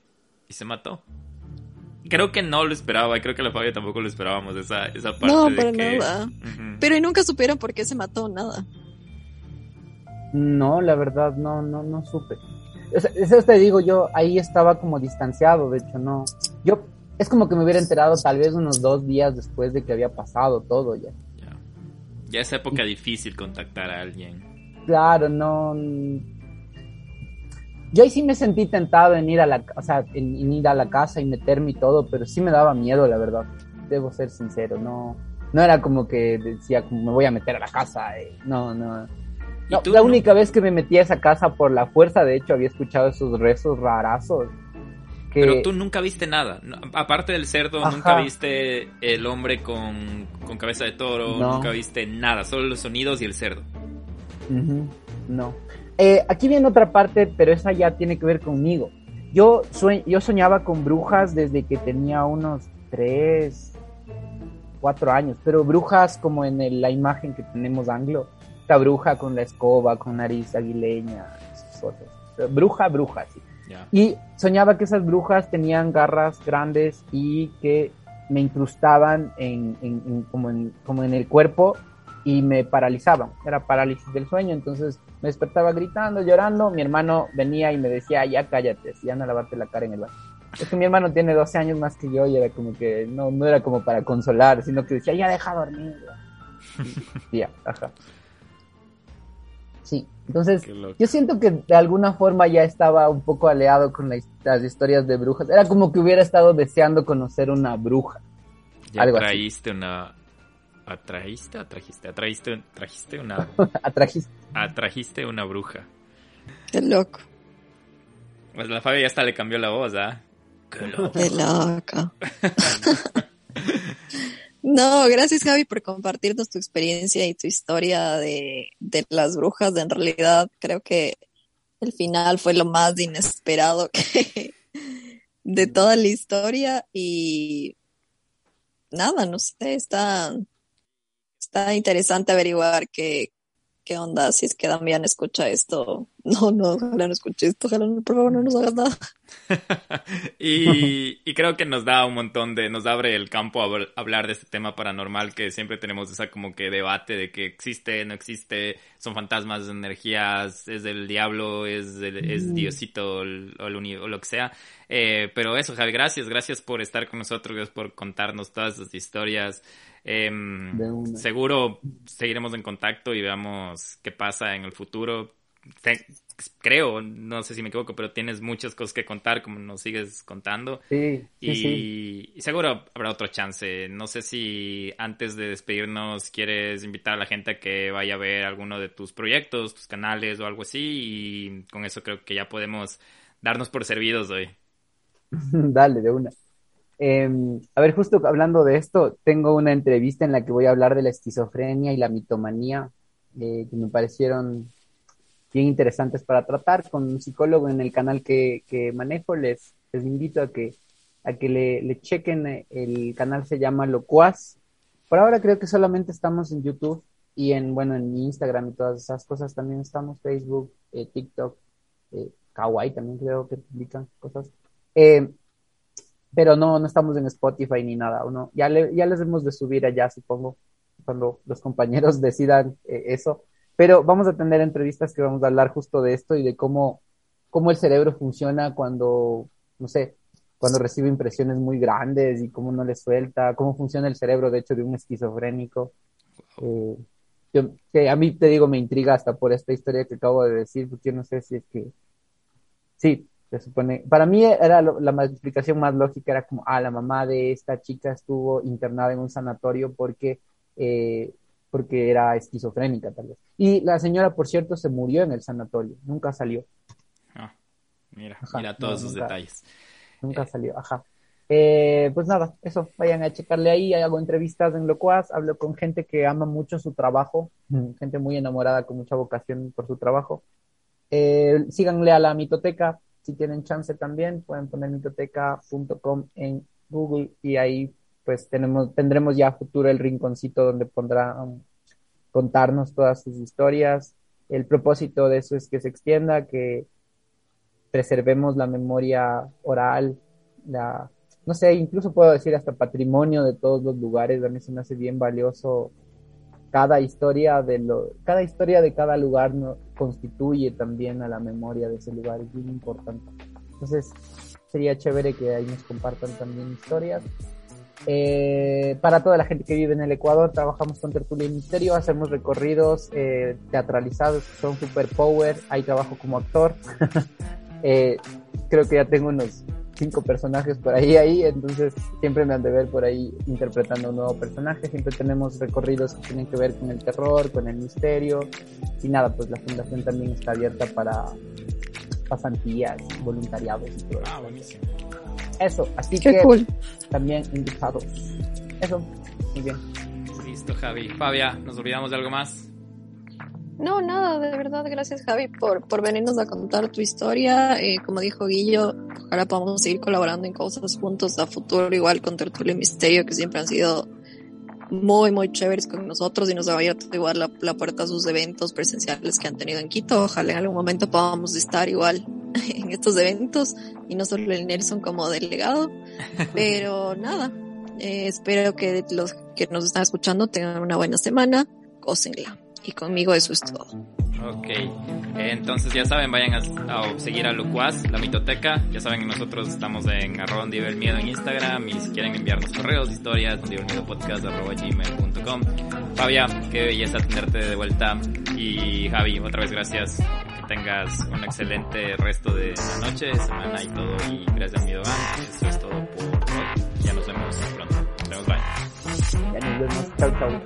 y se mató. Creo que no lo esperaba, y creo que la Fabia tampoco lo esperábamos, esa, esa parte No, de para que... nada. Pero y nunca supieron por qué se mató, nada. No, la verdad, no, no, no supe. O sea, Eso te digo, yo ahí estaba como distanciado, de hecho, no. Yo, es como que me hubiera enterado tal vez unos dos días después de que había pasado todo ya. Ya. Ya esa época difícil contactar a alguien. Claro, no. Yo ahí sí me sentí tentado en ir a la, o sea, en, en ir a la casa y meterme y todo, pero sí me daba miedo, la verdad. Debo ser sincero, no, no era como que decía como me voy a meter a la casa, eh, no, no. ¿Y No, la no? única vez que me metí a esa casa por la fuerza, de hecho, había escuchado esos rezos rarazos Pero tú nunca viste nada. aparte del cerdo, nunca viste el hombre con, cabeza de toro, nunca viste nada, solo los sonidos y el cerdo. No. Eh, aquí viene otra parte, pero esa ya tiene que ver conmigo. Yo, yo soñaba con brujas desde que tenía unos tres, cuatro años, pero brujas como en la imagen que tenemos anglo. Esta bruja con la escoba, con nariz aguileña, Bruja, bruja, sí. Y soñaba que esas brujas tenían garras grandes y que me incrustaban en, como, en, como en el cuerpo y me paralizaban. Era parálisis del sueño, entonces me despertaba gritando, llorando. Mi hermano venía y me decía, ya cállate, ya no lavarte la cara en el baño. Es que mi hermano tiene 12 años más que yo y era como que no, no era como para consolar, sino que decía, ya deja dormir. ya, ajá. Entonces yo siento que de alguna forma ya estaba un poco aleado con las historias de brujas. Era como que hubiera estado deseando conocer una bruja. Ya Algo traíste una... ¿Atrajiste? ¿Atrajiste? ¿Atrajiste? ¿Trajiste una... Atrajiste. Atrajiste una bruja. Qué loco. Pues la Fabia ya hasta le cambió la voz, ¿ah? Qué loco. Qué loca. No, gracias Javi por compartirnos tu experiencia y tu historia de, las brujas. En realidad creo que el final fue lo más inesperado que de toda la historia y nada, no sé, está, está interesante averiguar qué, qué onda, si es que Damián escucha esto. No, no, ojalá no escuche esto, ojalá no, por favor no nos hagas nada. y, y, creo que nos da un montón de, nos abre el campo a hablar de este tema paranormal que siempre tenemos esa como que debate de que existe, no existe, son fantasmas, energías, es del diablo, es, es mm. Diosito o, o, lo que sea. Eh, pero eso, Javi, gracias, gracias por estar con nosotros, gracias por contarnos todas esas historias. Em, seguro seguiremos en contacto y veamos qué pasa en el futuro. Creo, no sé si me equivoco, pero tienes muchas cosas que contar, como nos sigues contando. Sí, y, seguro habrá otro chance. No sé si antes de despedirnos quieres invitar a la gente a que vaya a ver alguno de tus proyectos, tus canales o algo así. Y con eso creo que ya podemos darnos por servidos hoy. Dale, de una. Em, a ver, justo hablando de esto, tengo una entrevista en la que voy a hablar de la esquizofrenia y la mitomanía, eh, que me parecieron bien interesantes para tratar con un psicólogo en el canal que, manejo. Les, les invito a que, a que le, chequen. El canal se llama Locuaz. Por ahora creo que solamente estamos en YouTube y en, bueno, en Instagram y todas esas cosas también estamos, Facebook, eh, TikTok, eh, Kawaii también creo que publican cosas. Eh, pero no, no estamos en Spotify ni nada, uno, ya, ya les hemos de subir allá, supongo, cuando los compañeros decidan eh, eso, pero vamos a tener entrevistas que vamos a hablar justo de esto y de cómo, cómo el cerebro funciona cuando, no sé, cuando recibe impresiones muy grandes y cómo no le suelta, cómo funciona el cerebro, de hecho, de un esquizofrénico. Eh, que a mí te digo, me intriga hasta por esta historia que acabo de decir, porque yo no sé si es que, sí, se supone, para mí era la explicación más lógica, era como, ah, la mamá de esta chica estuvo internada en un sanatorio porque, eh, porque era esquizofrénica tal vez. Y la señora, por cierto, se murió en el sanatorio, nunca salió. Ah, mira, mira todos esos detalles. Nunca eh. salió, ajá. Eh, pues nada, eso, vayan a checarle ahí, hago entrevistas en Locuaz, hablo con gente que ama mucho su trabajo, gente muy enamorada con mucha vocación por su trabajo. síganle a la mitoteca, si tienen chance también, pueden poner mitoteca.com en Google y ahí pues tenemos, tendremos ya futuro el rinconcito donde pondrán contarnos todas sus historias. El propósito de eso es que se extienda, que preservemos la memoria oral, la, no sé, incluso puedo decir hasta patrimonio de todos los lugares. A mí se me hace bien valioso cada historia de lo, cada historia de cada lugar constituye también a la memoria de ese lugar, es muy importante. Entonces, sería chévere que ahí nos compartan también historias. Eh, para toda la gente que vive en el Ecuador, trabajamos con Tertulia y Misterio, hacemos recorridos eh, teatralizados, son super power, ahí trabajo como actor. Eh, creo que ya tengo unos cinco personajes por ahí, ahí, entonces siempre me han de ver por ahí interpretando un nuevo personaje, siempre tenemos recorridos que tienen que ver con el terror, con el misterio, y nada, pues la fundación también está abierta para pasantías, voluntariados y todo. Ah, buenísimo. Eso, así Qué que cool. también invitados. Eso, muy bien. Listo, Javi. Fabia, ¿nos olvidamos de algo más? No, nada, de verdad, gracias Javi por, por venirnos a contar tu historia. Eh, como dijo Guillo, ojalá podamos seguir colaborando en cosas juntos a futuro, igual con Tertulia y Misterio, que siempre han sido muy, muy chéveres con nosotros y nos ha abierto igual la, la puerta a sus eventos presenciales que han tenido en Quito. Ojalá en algún momento podamos estar igual en estos eventos y no solo el Nelson como delegado. Pero nada, eh, espero que los que nos están escuchando tengan una buena semana, gócenla. Y conmigo eso es todo. Ok, entonces ya saben, vayan a, a seguir a Locuaz, la mitoteca. Ya saben, nosotros estamos en arroba el miedo en Instagram y si quieren enviarnos correos, historias, gmail.com. Fabia, qué belleza tenerte de vuelta. Y Javi, otra vez gracias. Que tengas un excelente resto de la noche, semana y todo. Y gracias, miedo. Eso es todo por hoy. Ya nos vemos pronto. Nos vemos, bye. Ya nos vemos. Chau, chau.